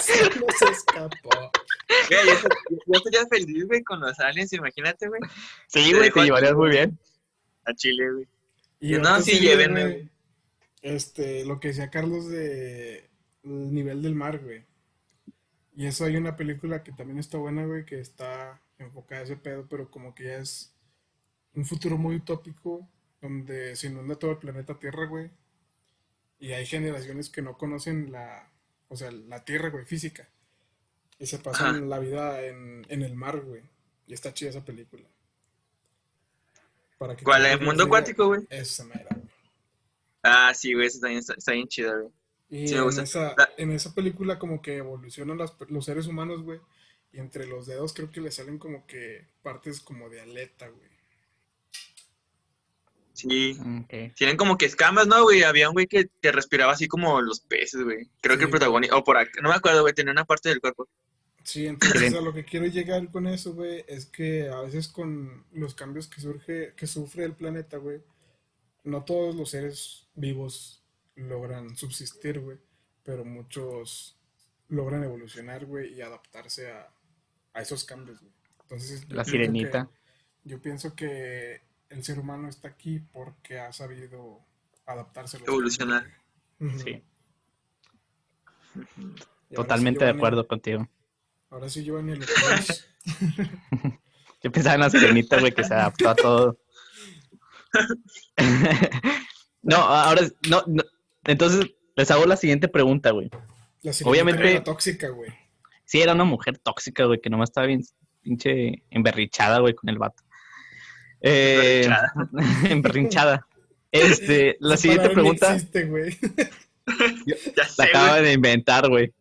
S1: se nos escapó.
S3: Güey, yo, yo, estaría feliz, güey, con los aliens, imagínate, güey.
S2: Sí, güey, te llevarías muy bien.
S3: A Chile, güey. Y no, sí, llévenme, güey.
S1: Este, lo que decía Carlos de el nivel del mar, güey. Y eso hay una película que también está buena, güey, que está enfocada a ese pedo, pero como que ya es un futuro muy utópico, donde se inunda todo el planeta Tierra, güey. Y hay generaciones que no conocen la, o sea, la Tierra, güey, física. Y se pasan la vida en, en el mar, güey. Y está chida esa película.
S3: Para que ¿Cuál es? ¿Mundo cuántico, güey?
S1: Esa mera, güey.
S3: Ah, sí, güey, está bien, está, bien chida, güey.
S1: Y en, esa, en, esa, película como que evolucionan los seres humanos, güey. Y entre los dedos creo que le salen como que partes como de aleta, güey.
S3: Sí. Tienen como que escamas, ¿no, güey? Había un güey que, que respiraba así como los peces, güey. Creo que el protagonista, o por acá, no me acuerdo, güey, tenía una parte del cuerpo.
S1: Sí, entonces a lo que quiero llegar con eso, güey, es que a veces con los cambios que surge, que sufre el planeta, güey, no todos los seres vivos logran subsistir, güey, pero muchos logran evolucionar, güey, y adaptarse a, a esos cambios, güey. Entonces,
S2: la sirenita.
S1: yo pienso que el ser humano está aquí porque ha sabido adaptarse.
S3: Evolucionar.
S2: Sí. Totalmente de acuerdo contigo.
S1: Ahora sí, Giovanni, lo
S2: Yo pensaba en la sirenita, güey, que se adaptó a todo. no, ahora, no, entonces les hago la siguiente pregunta, güey.
S1: La Obviamente, era tóxica, güey.
S2: Sí, era una mujer tóxica, güey, que nomás estaba bien pinche emberrichada, güey, con el vato. Eh, emberrinchada. Este, la siguiente pregunta.
S1: Existe, güey.
S2: la acaba de inventar, güey.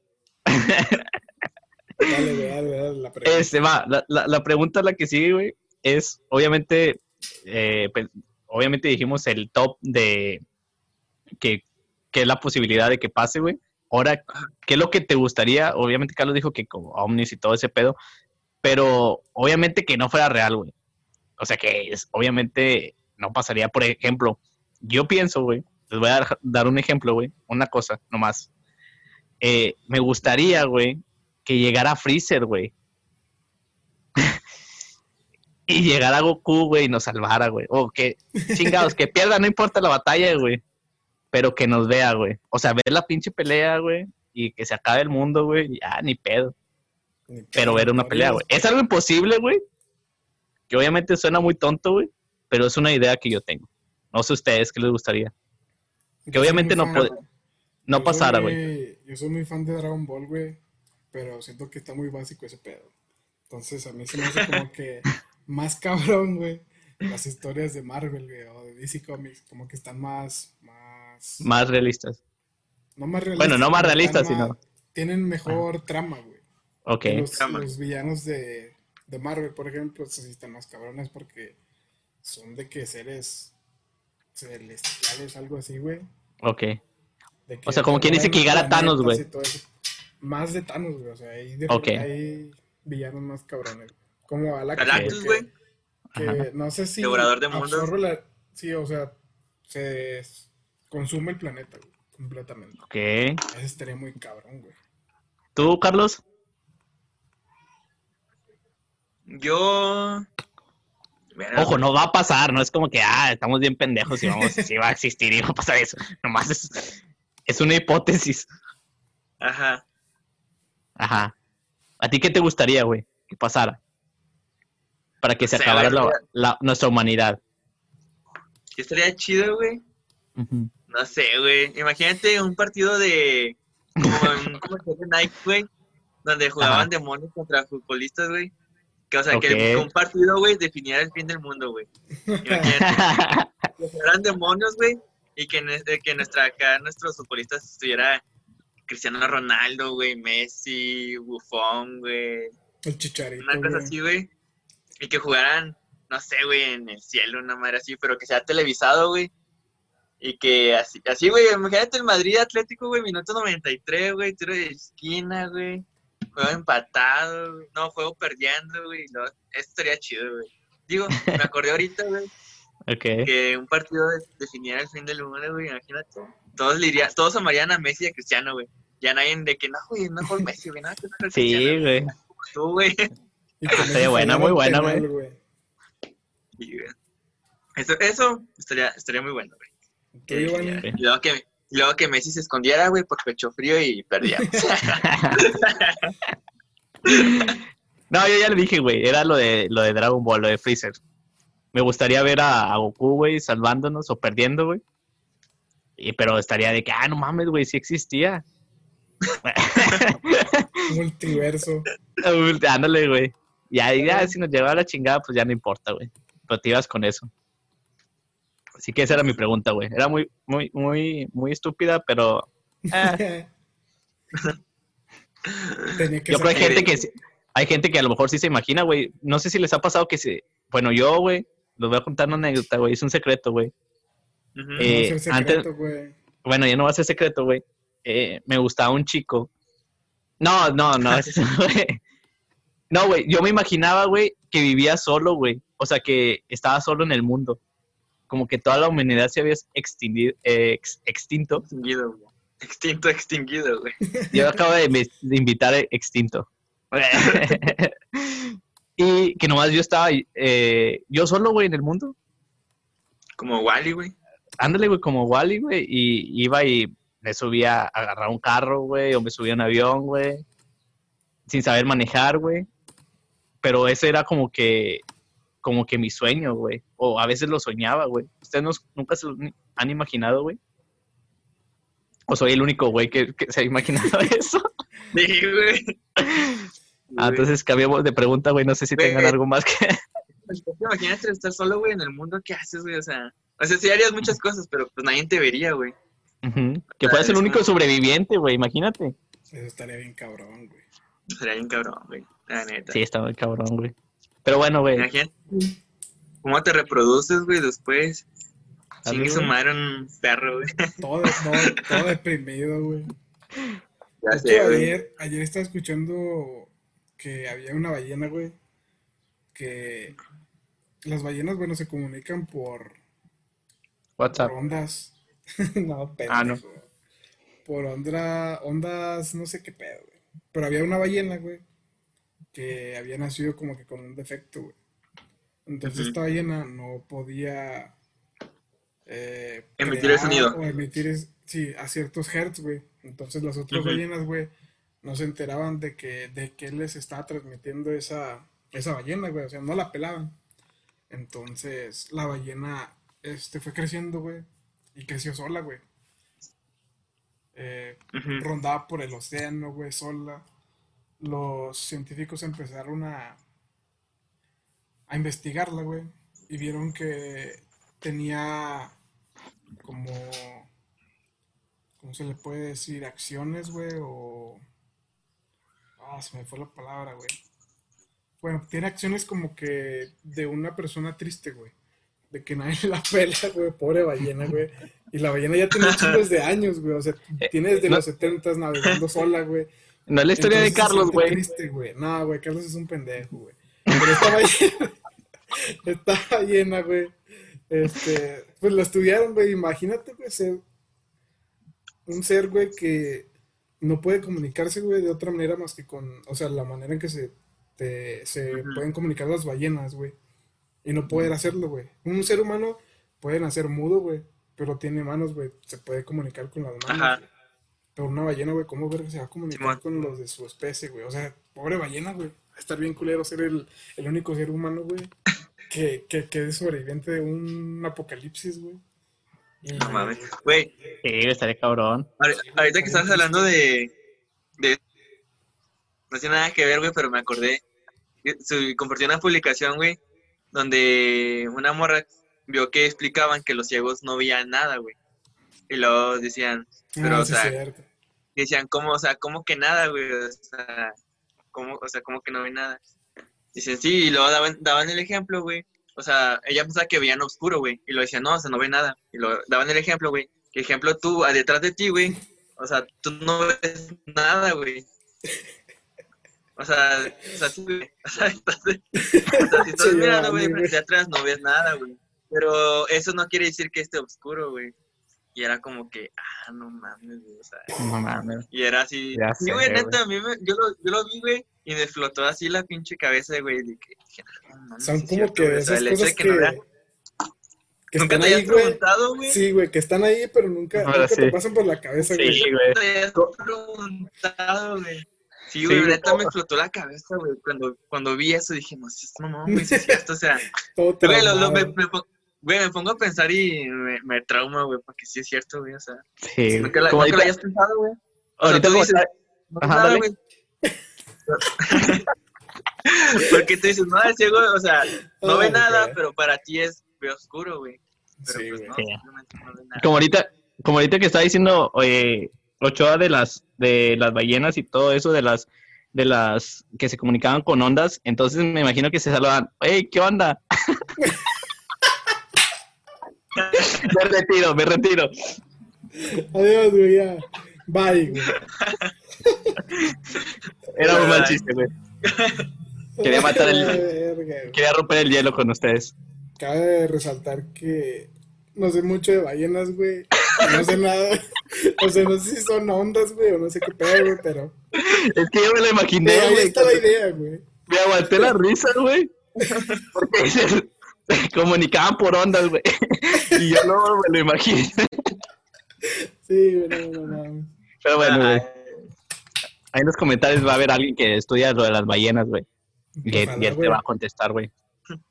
S1: Dale, dale, dale, la pregunta.
S2: Este, va, la, la, la pregunta la que sigue, güey, es, obviamente, eh, pues, obviamente dijimos el top de que, que, es la posibilidad de que pase, güey. Ahora, ¿qué es lo que te gustaría? Obviamente Carlos dijo que como Omnis y todo ese pedo, pero obviamente que no fuera real, güey. O sea que es, obviamente no pasaría, por ejemplo, yo pienso, güey, les voy a dar, un ejemplo, güey, una cosa nomás. Eh, me gustaría, güey, que llegara Freezer, güey. y llegara Goku, güey, y nos salvara, güey. O que, chingados, que pierda, no importa la batalla, güey. Pero que nos vea, güey. O sea, ver la pinche pelea, güey. Y que se acabe el mundo, güey. Ya, ni pedo. Pero ver una pelea, güey. Es algo imposible, güey que obviamente suena muy tonto, güey, pero es una idea que yo tengo. No sé ustedes qué les gustaría. Que
S1: Yo
S2: obviamente no puede, no
S1: yo
S2: pasara, güey.
S1: Yo soy muy fan de Dragon Ball, güey, pero siento que está muy básico ese pedo. Entonces a mí se me hace como que más cabrón, güey, las historias de Marvel, güey, o de DC Comics, como que están más, más,
S2: Más realistas.
S1: no más realistas.
S2: Bueno, no más realistas, sino.
S1: más- Tienen mejor trama, güey.
S2: Ok.
S1: Los,
S3: Trama.
S1: los villanos de, de Marvel, por ejemplo, esos sí están más cabrones porque son de que seres celestiales, algo así, güey.
S2: Ok. O sea, como quien dice que llegara Thanos, güey.
S1: Más de Thanos, güey. O sea, hay, de-
S2: Ok.
S1: hay villanos más cabrones. Como Galactus, que-
S3: güey.
S1: Que,
S2: Ajá.
S1: no sé si
S3: Devorador de mundos.
S1: la... Sí, o sea, se consume el planeta, güey, completamente.
S2: Ok.
S1: Ese estaría muy cabrón, güey.
S2: ¿Tú, Carlos?
S3: Yo. Mira,
S2: Ojo, no va a pasar, no es como que, ah, estamos bien pendejos y vamos, si va a existir y va a pasar eso. Nomás es, es una hipótesis.
S3: Ajá.
S2: Ajá. ¿A ti qué te gustaría, güey, que pasara? Para que se
S3: O sea,
S2: acabara
S3: la
S2: nuestra humanidad.
S3: ¿Qué estaría chido, güey? No sé, güey. Imagínate un partido de. Como en un comercial de Nike, güey. Donde jugaban
S2: Ajá.
S3: demonios contra futbolistas, güey. Que, o sea, que un partido, güey, definiera el fin del mundo, güey. Que fueran demonios, güey. Y que, en este- que nuestra, acá nuestros futbolistas estuviera Cristiano Ronaldo, güey, Messi, Buffon, güey.
S1: El chicharito,
S3: Una cosa así, güey. Y que jugaran, no sé, güey, en el cielo, una madre así, pero que sea televisado, güey. Y que así, así, güey, imagínate el Madrid Atlético, güey, minuto 93, güey, tiro de esquina, güey. Juego empatado, güey. No, juego perdiendo, güey. No, esto estaría chido, güey. Digo, me acordé ahorita, güey, que un partido de- definiera el fin del mundo, güey, imagínate. Todos, le irían- todos amarían a Messi y a Cristiano, güey. Ya nadie de que, no, güey, mejor Messi, güey, no, que mejor
S2: Sí, güey.
S3: Tú, güey.
S1: Con
S2: Estaría buena, muy buena, güey.
S3: Eso, eso estaría, estaría muy bueno, güey. Luego que, y luego que Messi se escondiera, güey, por pecho frío y perdía.
S2: No, yo ya le dije, güey, era lo de, lo de Dragon Ball, lo de Freezer. Me gustaría ver a, a Goku, güey, salvándonos o perdiendo, güey. Y, pero estaría de que, ah, no mames, güey, sí existía.
S1: multiverso.
S2: Ándale, güey. Ya, ya, si nos llevaba la chingada, pues ya no importa, güey. Pero te ibas con eso. Así que esa era mi pregunta, güey. Era muy, muy, muy, muy estúpida, pero eh,
S1: Tenía que
S2: yo creo que hay gente que hay gente que a lo mejor sí se imagina, güey. No sé si les ha pasado que se, bueno, yo, güey, les voy a contar una anécdota, güey. Es un secreto, güey.
S3: Ujú.
S1: No
S2: Eh,
S1: va a ser
S2: antes-
S1: secreto, güey.
S2: Bueno, ya no va a ser secreto, güey. Eh, me gustaba un chico. No, no, no. es- no, güey. Yo me imaginaba, güey, que vivía solo, güey. O sea, que estaba solo en el mundo. Como que toda la humanidad se había extinguido, eh, ex- extinto.
S3: Extinguido, güey. Extinto, extinguido, güey.
S2: Yo acabo de, invi- de invitar a extinto. y que nomás yo estaba eh, yo solo, güey, en el mundo.
S3: Como Wally, güey.
S2: Ándale, güey, como Wally, güey. Y iba y me subía a agarrar un carro, güey, o me subía a un avión, güey. Sin saber manejar, güey. Pero ese era como que, como que mi sueño, güey. O a veces lo soñaba, güey. ¿Ustedes no- nunca se lo han imaginado, güey? ¿O soy el único, güey, que, que se ha imaginado eso?
S3: Sí, güey.
S2: Ah, entonces cambiamos de pregunta, güey. No sé si tengan algo más que...
S3: Pues, Imagínate estar solo, güey, en el mundo. ¿Qué haces, güey? O sea, o sea, sí harías muchas cosas, pero pues nadie te vería, güey.
S2: Ujú. Que fueras el único sobreviviente, güey. Imagínate.
S1: Eso estaría bien cabrón, güey.
S3: Sería bien cabrón, güey. La neta.
S2: Sí, estaba cabrón, güey. Pero bueno, güey.
S3: Cómo te reproduces, güey, después.
S2: Dale,
S3: Chingue su
S2: güey.
S3: madre un perro, güey.
S1: Todo, todo, todo deprimido, güey.
S3: Ya sé,
S1: hecho,
S3: güey.
S1: ayer, ayer estaba escuchando que había una ballena, güey, que las ballenas, bueno, se comunican por,
S2: WhatsApp.
S1: por ondas. no, pendejo.
S2: Ah, no.
S1: Por onda, ondas, no sé qué pedo, güey. Pero había una ballena, güey, que había nacido como que con un defecto, güey. Entonces esta ballena no podía eh,
S3: Emitir el sonido.
S1: O emitir, es- sí, a ciertos hertz, güey. Entonces las otras ballenas, güey, no se enteraban de que, de que les estaba transmitiendo esa, esa ballena, güey. O sea, no la pelaban. Entonces, la ballena este, fue creciendo, güey. Y creció sola, güey. Eh, rondaba por el océano, güey, sola. Los científicos empezaron a, a investigarla, güey. Y vieron que tenía como, ¿cómo se le puede decir? Acciones, güey, o... Ah, se me fue la palabra, güey. Bueno, tiene acciones como que de una persona triste, güey. De que nadie la pela, güey, pobre ballena, güey. Y la ballena ya tiene chingos de años, güey. O sea, tiene desde los 70 navegando sola, güey.
S2: No es la historia de
S1: Entonces
S2: Carlos, güey.
S1: triste, güey. No, güey, Carlos es un pendejo, güey. Pero esta ballena, esta ballena, güey. Este, pues la estudiaron, güey. Imagínate, güey, ser un ser, güey, que no puede comunicarse, güey, de otra manera más que con, o sea, la manera en que se, te- se pueden comunicar las ballenas, güey. Y no poder hacerlo, güey. Un ser humano puede nacer mudo, güey, pero tiene manos, güey. Se puede comunicar con las manos.
S3: Ajá.
S1: Pero una ballena, güey, ¿cómo ver que se va a comunicar con los de su especie, güey? O sea, pobre ballena, güey. Va a estar bien culero ser el, el único ser humano, güey, que, que, que es sobreviviente de un apocalipsis, güey.
S3: No mames. Güey,
S2: Sí, estaría cabrón.
S3: ahor- ahorita que estabas hablando de, de... No tiene nada que ver, güey, pero me acordé. Su- compartió una publicación, güey, donde una morra vio que explicaban que los ciegos no veían nada, güey. Y luego decían, pero,
S1: Ah,
S3: o
S1: sí,
S3: sea, decían, ¿cómo, o sea, cómo que nada, güey? O sea, ¿cómo, o sea, ¿cómo que no ve nada? Dicen, sí, y luego daban, daban el ejemplo, güey. O sea, ella pensaba que veían oscuro, güey. Y lo decían, no, o sea, no ve nada. Y lo daban el ejemplo, güey. Que ejemplo tú, a detrás de ti, güey. O sea, tú no ves nada, güey. O sea, o sea, sí, güey. O sea, entonces, o sea, si estás mirando, güey. frente atrás no ves nada, güey. Pero eso no quiere decir que esté oscuro, güey. Y era como que, ah, no mames, güey. O sea,
S2: No mames.
S3: y era así.
S2: Ya
S3: sí,
S2: sé,
S3: güey, neta, a mí me, yo, lo, yo lo vi, güey, y me flotó así la pinche cabeza, güey. Que, dije, ah, no mames,
S1: Son
S3: sí
S1: como
S3: cierto,
S1: que
S3: güey,
S1: de
S3: o sea,
S1: esas
S3: el hecho
S1: cosas
S3: de
S1: que,
S3: que no vea-
S1: que
S3: Nunca
S1: están
S3: te
S1: ahí,
S3: hayas
S1: güey.
S3: preguntado, güey.
S1: Sí, güey, que están ahí, pero nunca,
S2: Ahora
S1: nunca te
S2: sí.
S1: pasan por la cabeza,
S2: Sí,
S1: güey.
S2: güey.
S3: te hayas preguntado, güey. Sí, güey,
S2: Sí,
S3: neta
S2: no.
S3: me explotó la cabeza, güey. Cuando, cuando vi eso dije, no, sí, no, güey, sí es cierto, o sea.
S1: Todo
S3: Güey, lo, lo- me, me güey, me pongo a pensar y me, me trauma, güey, porque sí es cierto, güey, o sea.
S2: Sí,
S3: Nunca, la,
S2: como
S3: nunca lo
S2: ahorita,
S3: hayas pensado, güey. O
S2: ahorita
S3: dices, no,
S2: Ajá,
S3: nada, güey. Porque tú dices, no, es ciego, o sea, no ve nada, pero para ti es ve oscuro, güey. Pero
S1: Sí,
S3: pues no,
S2: Sí.
S3: no ve nada.
S2: como ahorita, como ahorita que está diciendo eh, Ochoa de las de las ballenas y todo eso de las de las que se comunicaban con ondas, entonces me imagino que se saludan, hey, ¿qué onda? me retiro, me retiro.
S1: Adiós, güey, ya. Bye, güey.
S2: Era un mal chiste, güey. Quería matar el-
S1: verga.
S2: Quería romper el hielo con ustedes.
S1: Cabe resaltar que no sé mucho de ballenas, güey. No sé nada. O sea, no sé si son ondas, güey, o no sé qué pedo, güey, pero.
S2: Es que yo me lo imaginé,
S1: Pero ahí
S2: güey.
S1: está la idea, güey.
S2: Me aguanté la risa, güey. Porque comunicaban por ondas, güey. Y yo no me lo imaginé.
S1: Sí, güey, no, no, no.
S2: Pero bueno, güey.
S3: Ay,
S2: Ahí en los comentarios va a haber alguien que estudia lo de las ballenas, güey. Y que
S1: Ojalá,
S2: y él te va a contestar, güey.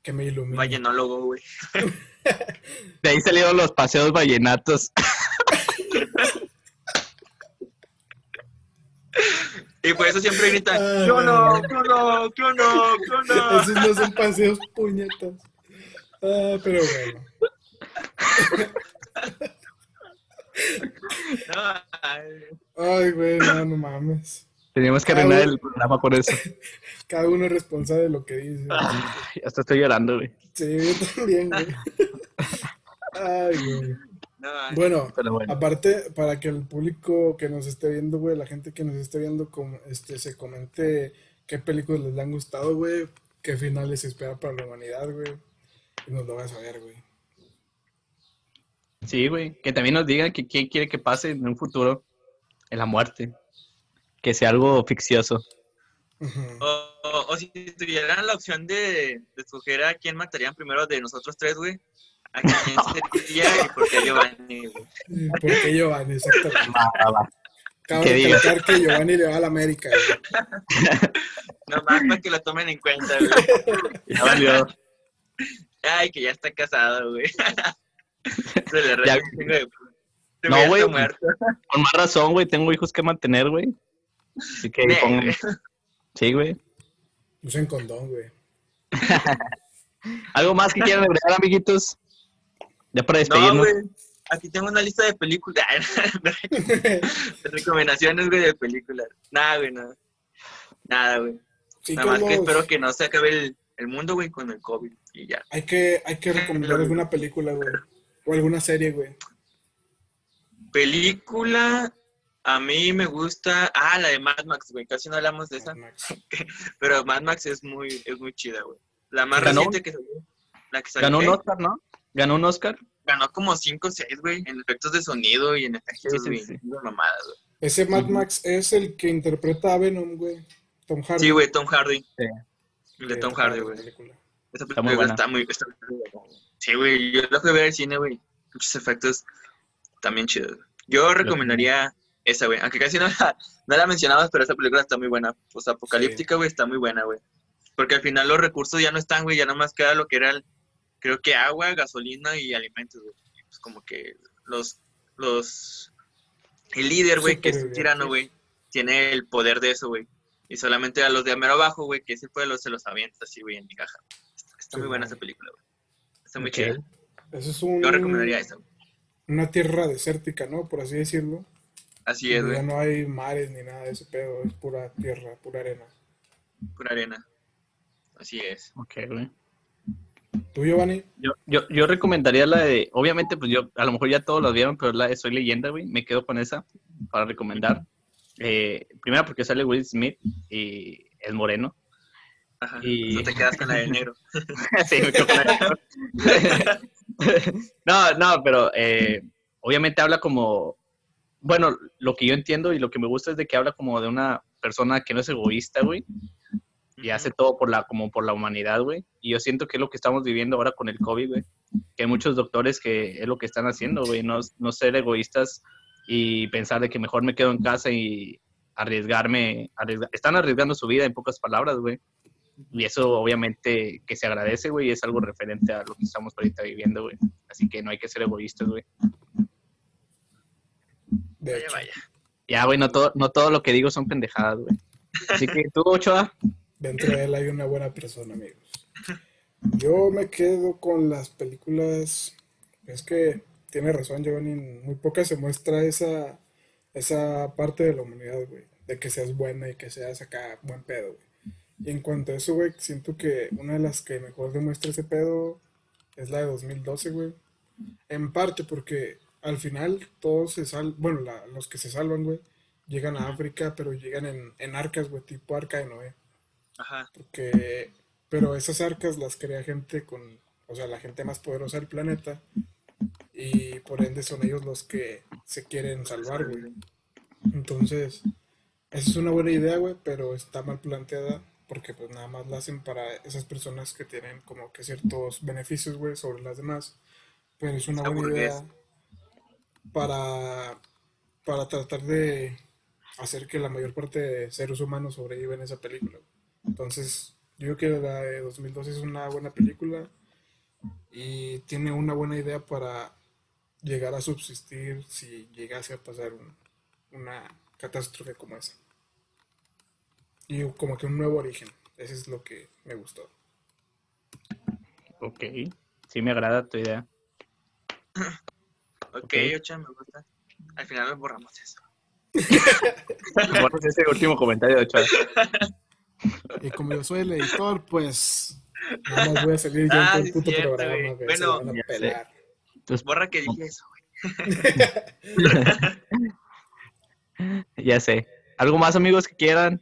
S1: que me ilumine.
S3: Ballenólogo, güey.
S2: De ahí salieron los paseos ballenatos.
S3: Y por eso siempre gritan,
S1: Ay,
S3: ¿qué no? ¿Qué no? ¿Qué no? ¿Qué no?
S1: Esos no son paseos puñetas. Ah, pero bueno.
S3: No, ay,
S1: güey, no, no mames.
S2: Teníamos que
S1: güey.
S2: el programa por eso.
S1: Cada uno es responsable de lo que dice.
S2: Ay, hasta estoy llorando, güey.
S1: Sí, yo también, güey. Ay, güey.
S3: no.
S1: Bueno, aparte, para que el público que nos esté viendo, güey, la gente que nos esté viendo, com- este, se comente qué películas les han gustado, güey, qué finales se espera para la humanidad, güey. Y nos lo vas a ver, güey.
S2: Sí, güey. Que también nos digan que qué quiere que pase en un futuro. En la muerte. Que sea algo ficcioso.
S3: O, o- o si tuvieran la opción de, de escoger a quién matarían primero de nosotros tres, güey. ¿A quién sería y por qué Giovanni, güey?
S1: ¿Por qué Giovanni? Exactamente.
S2: Va, va.
S1: Cabe recalcar que Giovanni le va a la América, güey.
S3: Nomás para que lo tomen en cuenta, güey.
S2: Ya valió.
S3: Ay, que ya está casado, güey. Se le
S2: Ya- No, güey. Con más razón, güey, tengo hijos que mantener, güey. Así que pongan-. Sí, güey.
S1: Usen condón, güey.
S2: ¿Algo más que quieran agregar, amiguitos? Ya para
S3: No,
S2: despedirnos.
S3: güey. Aquí tengo una lista de películas. de recomendaciones, güey, de películas. Nada, güey, nada. Nada, güey.
S1: Sí,
S3: Nada más que espero que no se acabe el, el mundo, güey, con el COVID. Y ya.
S1: hay que, hay que recomendar alguna película, güey. O alguna serie, güey.
S3: Película, a mí me gusta. Ah, la de Mad Max, güey. Casi no hablamos de esa.
S1: Mad Max.
S3: Pero Mad Max es muy, es muy chida, güey. La más
S2: ¿Ganó?
S3: reciente que salió. La que salió.
S2: Ganó un. Oscar, ¿no? Ganó un Oscar.
S3: Ganó como 5 o 6, güey. En efectos de sonido y en efectos
S2: Sí, sí,
S3: de
S2: sí.
S3: de mamadas, güey.
S1: Ese Mad. Max es el que interpreta a Venom, güey. Tom Hardy.
S3: Sí, güey, Tom Hardy.
S2: Sí.
S3: El de Tom Hardy, güey.
S1: película.
S3: Esa
S2: Está muy
S3: película
S2: buena.
S3: está muy, está muy buena. Sí, güey, yo la fui a ver al cine, güey. Muchos efectos también chidos. Yo recomendaría esa, güey. Aunque casi no la, no la mencionabas, pero esa película está muy buena. Pues apocalíptica, güey, está muy buena, güey. Porque al final los recursos ya no están, güey. Ya nomás queda lo que era, el- creo que agua, gasolina y alimentos, güey. Pues como que los, los, el líder, güey, que es un tirano, güey, tiene el poder de eso, güey. Y solamente a los de mero abajo, güey, que el pueblo, se los avienta así, güey, en migaja. Está, está muy buena
S1: güey.
S3: esa película, güey. Está muy
S2: Ok.
S3: chida.
S1: Eso es un,
S3: Yo recomendaría esa, güey.
S1: una tierra desértica, ¿no? Por así decirlo.
S3: Así es,
S1: Donde ya
S3: güey.
S1: no hay mares ni nada de ese pedo. Es pura tierra, pura arena.
S3: Pura arena. Así es.
S2: Ok, güey.
S1: ¿Tú, Giovanni?
S2: Yo, yo, yo recomendaría la de, obviamente, pues yo, a lo mejor ya todos la vieron, pero la de Soy Leyenda, güey, me quedo con esa para recomendar. Eh, primero porque sale Will Smith y es moreno.
S3: Ajá.
S2: Y-
S3: No te quedas con la de negro.
S2: sí, me quedo con la- no, no, pero eh, obviamente habla como, bueno, lo que yo entiendo y lo que me gusta es de que habla como de una persona que no es egoísta, güey, y hace todo por la, como por la humanidad, güey. Y yo siento que es lo que estamos viviendo ahora con el COVID, güey. Que hay muchos doctores que es lo que están haciendo, güey. No, no ser egoístas y pensar de que mejor me quedo en casa y arriesgarme. arriesga- Están arriesgando su vida en pocas palabras, güey. Y eso obviamente que se agradece, güey. y Es algo referente a lo que estamos ahorita viviendo, güey. Así que no hay que ser egoístas, güey.
S3: Vaya, vaya.
S2: Ya, güey, no todo, no todo lo que digo son pendejadas, güey. Así que tú, Ochoa.
S1: Dentro de él hay una buena persona, amigos. Yo me quedo con las películas. Es que tiene razón, Giovanni. Muy pocas se muestra esa, esa parte de la humanidad, güey. De que seas buena y que seas acá buen pedo, güey. Y en cuanto a eso, güey, siento que una de las que mejor demuestra ese pedo es la de 2012, güey. En parte porque al final todos se salvan, bueno, la- los que se salvan, güey, llegan a África, pero llegan en, en arcas, güey, tipo arca de Noé.
S3: Ajá.
S1: Porque, pero esas arcas las crea gente con, o sea, la gente más poderosa del planeta. Y por ende son ellos los que se quieren salvar, güey. Entonces, esa es una buena idea, güey, pero está mal planteada porque pues nada más la hacen para esas personas que tienen como que ciertos beneficios, güey, sobre las demás. Pero es una buena idea para, para tratar de hacer que la mayor parte de seres humanos sobrevivan en esa película. Entonces, yo creo que la de 2012 es una buena película y tiene una buena idea para llegar a subsistir si llegase a pasar un- una catástrofe como esa. Y como que un nuevo origen. Eso es lo que me gustó.
S2: Ok. Sí, me agrada tu idea.
S3: Ok. Ocha, me gusta. Al final nos borramos eso.
S2: Borras ese último comentario de Ochoa.
S1: Y como yo soy el editor, pues nada más voy a salir yo en
S3: Ah,
S1: todo el puto
S3: cierto,
S1: programa,
S3: güey. Bueno,
S1: van a pelar.
S2: Entonces,
S3: Borra que dije eso, güey.
S2: ya sé. ¿Algo más, amigos, que quieran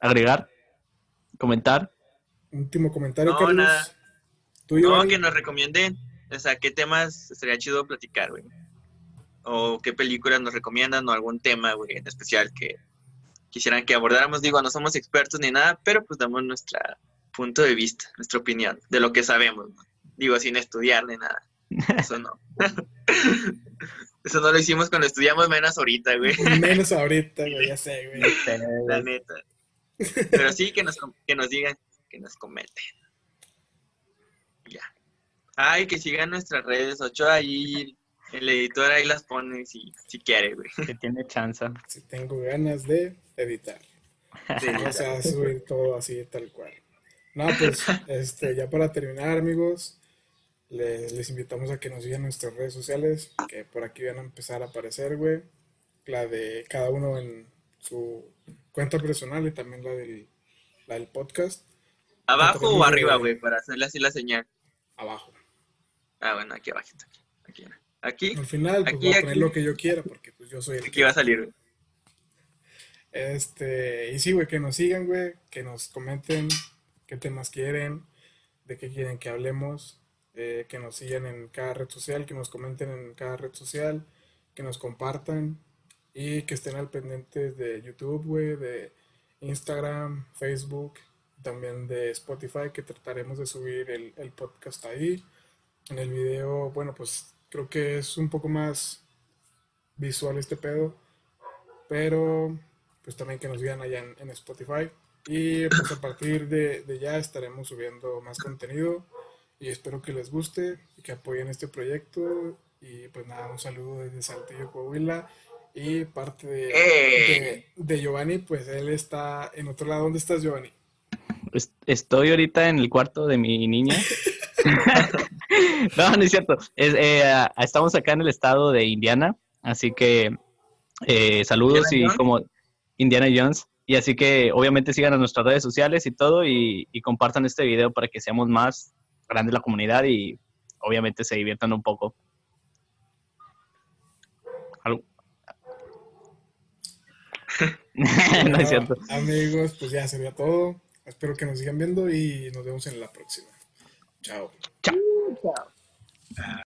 S2: agregar? ¿Comentar?
S1: Último comentario,
S3: No,
S1: Carlos.
S3: nada.
S1: Tú,
S3: No, que nos recomienden. O sea, qué temas estaría chido platicar, güey. O qué películas nos recomiendan o algún tema, güey, en especial que quisieran que abordáramos. Digo, no somos expertos ni nada, pero pues damos nuestro punto de vista, nuestra opinión de lo que sabemos. ¿no? Digo, sin estudiar ni nada. Eso no. Eso no lo hicimos cuando estudiamos menos ahorita, güey.
S1: Menos ahorita, güey, ya sé, güey.
S3: La neta. Pero sí que nos, que nos digan, que nos comenten. Ya. Ay, que sigan nuestras redes, ocho ahí, el editor ahí las pone si, si quiere, güey.
S2: Que tiene chance.
S1: Si tengo ganas de editar.
S3: Sí,
S1: O sea, subir todo así, tal cual. No, pues, este, ya para terminar, amigos, les, les invitamos a que nos sigan en nuestras redes sociales, que por aquí van a empezar a aparecer, güey. La de cada uno en su cuenta personal y también la del, la del podcast,
S3: ¿Abajo o arriba, güey? Para hacerle así la señal.
S1: abajo.
S3: Ah, bueno, aquí abajito. Aquí, aquí. Aquí,
S1: Al final, pues
S3: Aquí,
S1: voy a poner
S3: aquí.
S1: lo que yo quiera, porque pues yo soy el
S3: aquí va a salir, güey.
S1: Este, y sí, güey, que nos sigan, güey, que nos comenten temas quieren, de qué quieren que hablemos, eh, que nos sigan en cada red social, que nos comenten en cada red social, que nos compartan y que estén al pendiente de YouTube, de Instagram, Facebook, también de Spotify, que trataremos de subir el, el podcast ahí. En el video, bueno, pues creo que es un poco más visual este pedo, pero pues también que nos sigan allá en Spotify. Y pues a partir de, de ya estaremos subiendo más contenido y espero que les guste y que apoyen este proyecto. Y pues nada, un saludo desde Saltillo, Coahuila. Y parte de, de, de Giovanni, pues él está en otro lado. ¿Dónde estás, Giovanni?
S2: Es- Estoy ahorita en el cuarto de mi niña. no, no es cierto. Es, eh, ah, estamos acá en el estado de Indiana, así que eh, saludos
S3: ¿Indiana
S2: y
S3: Jones?
S2: como Indiana Jones. Y así que obviamente sigan a nuestras redes sociales y todo y, y compartan este video para que seamos más grande la comunidad y obviamente se diviertan un poco. Algo- no es cierto.
S1: Amigos, pues ya sería todo. Espero que nos sigan viendo y nos vemos en la próxima. Chao.
S2: Chao.
S3: Ah.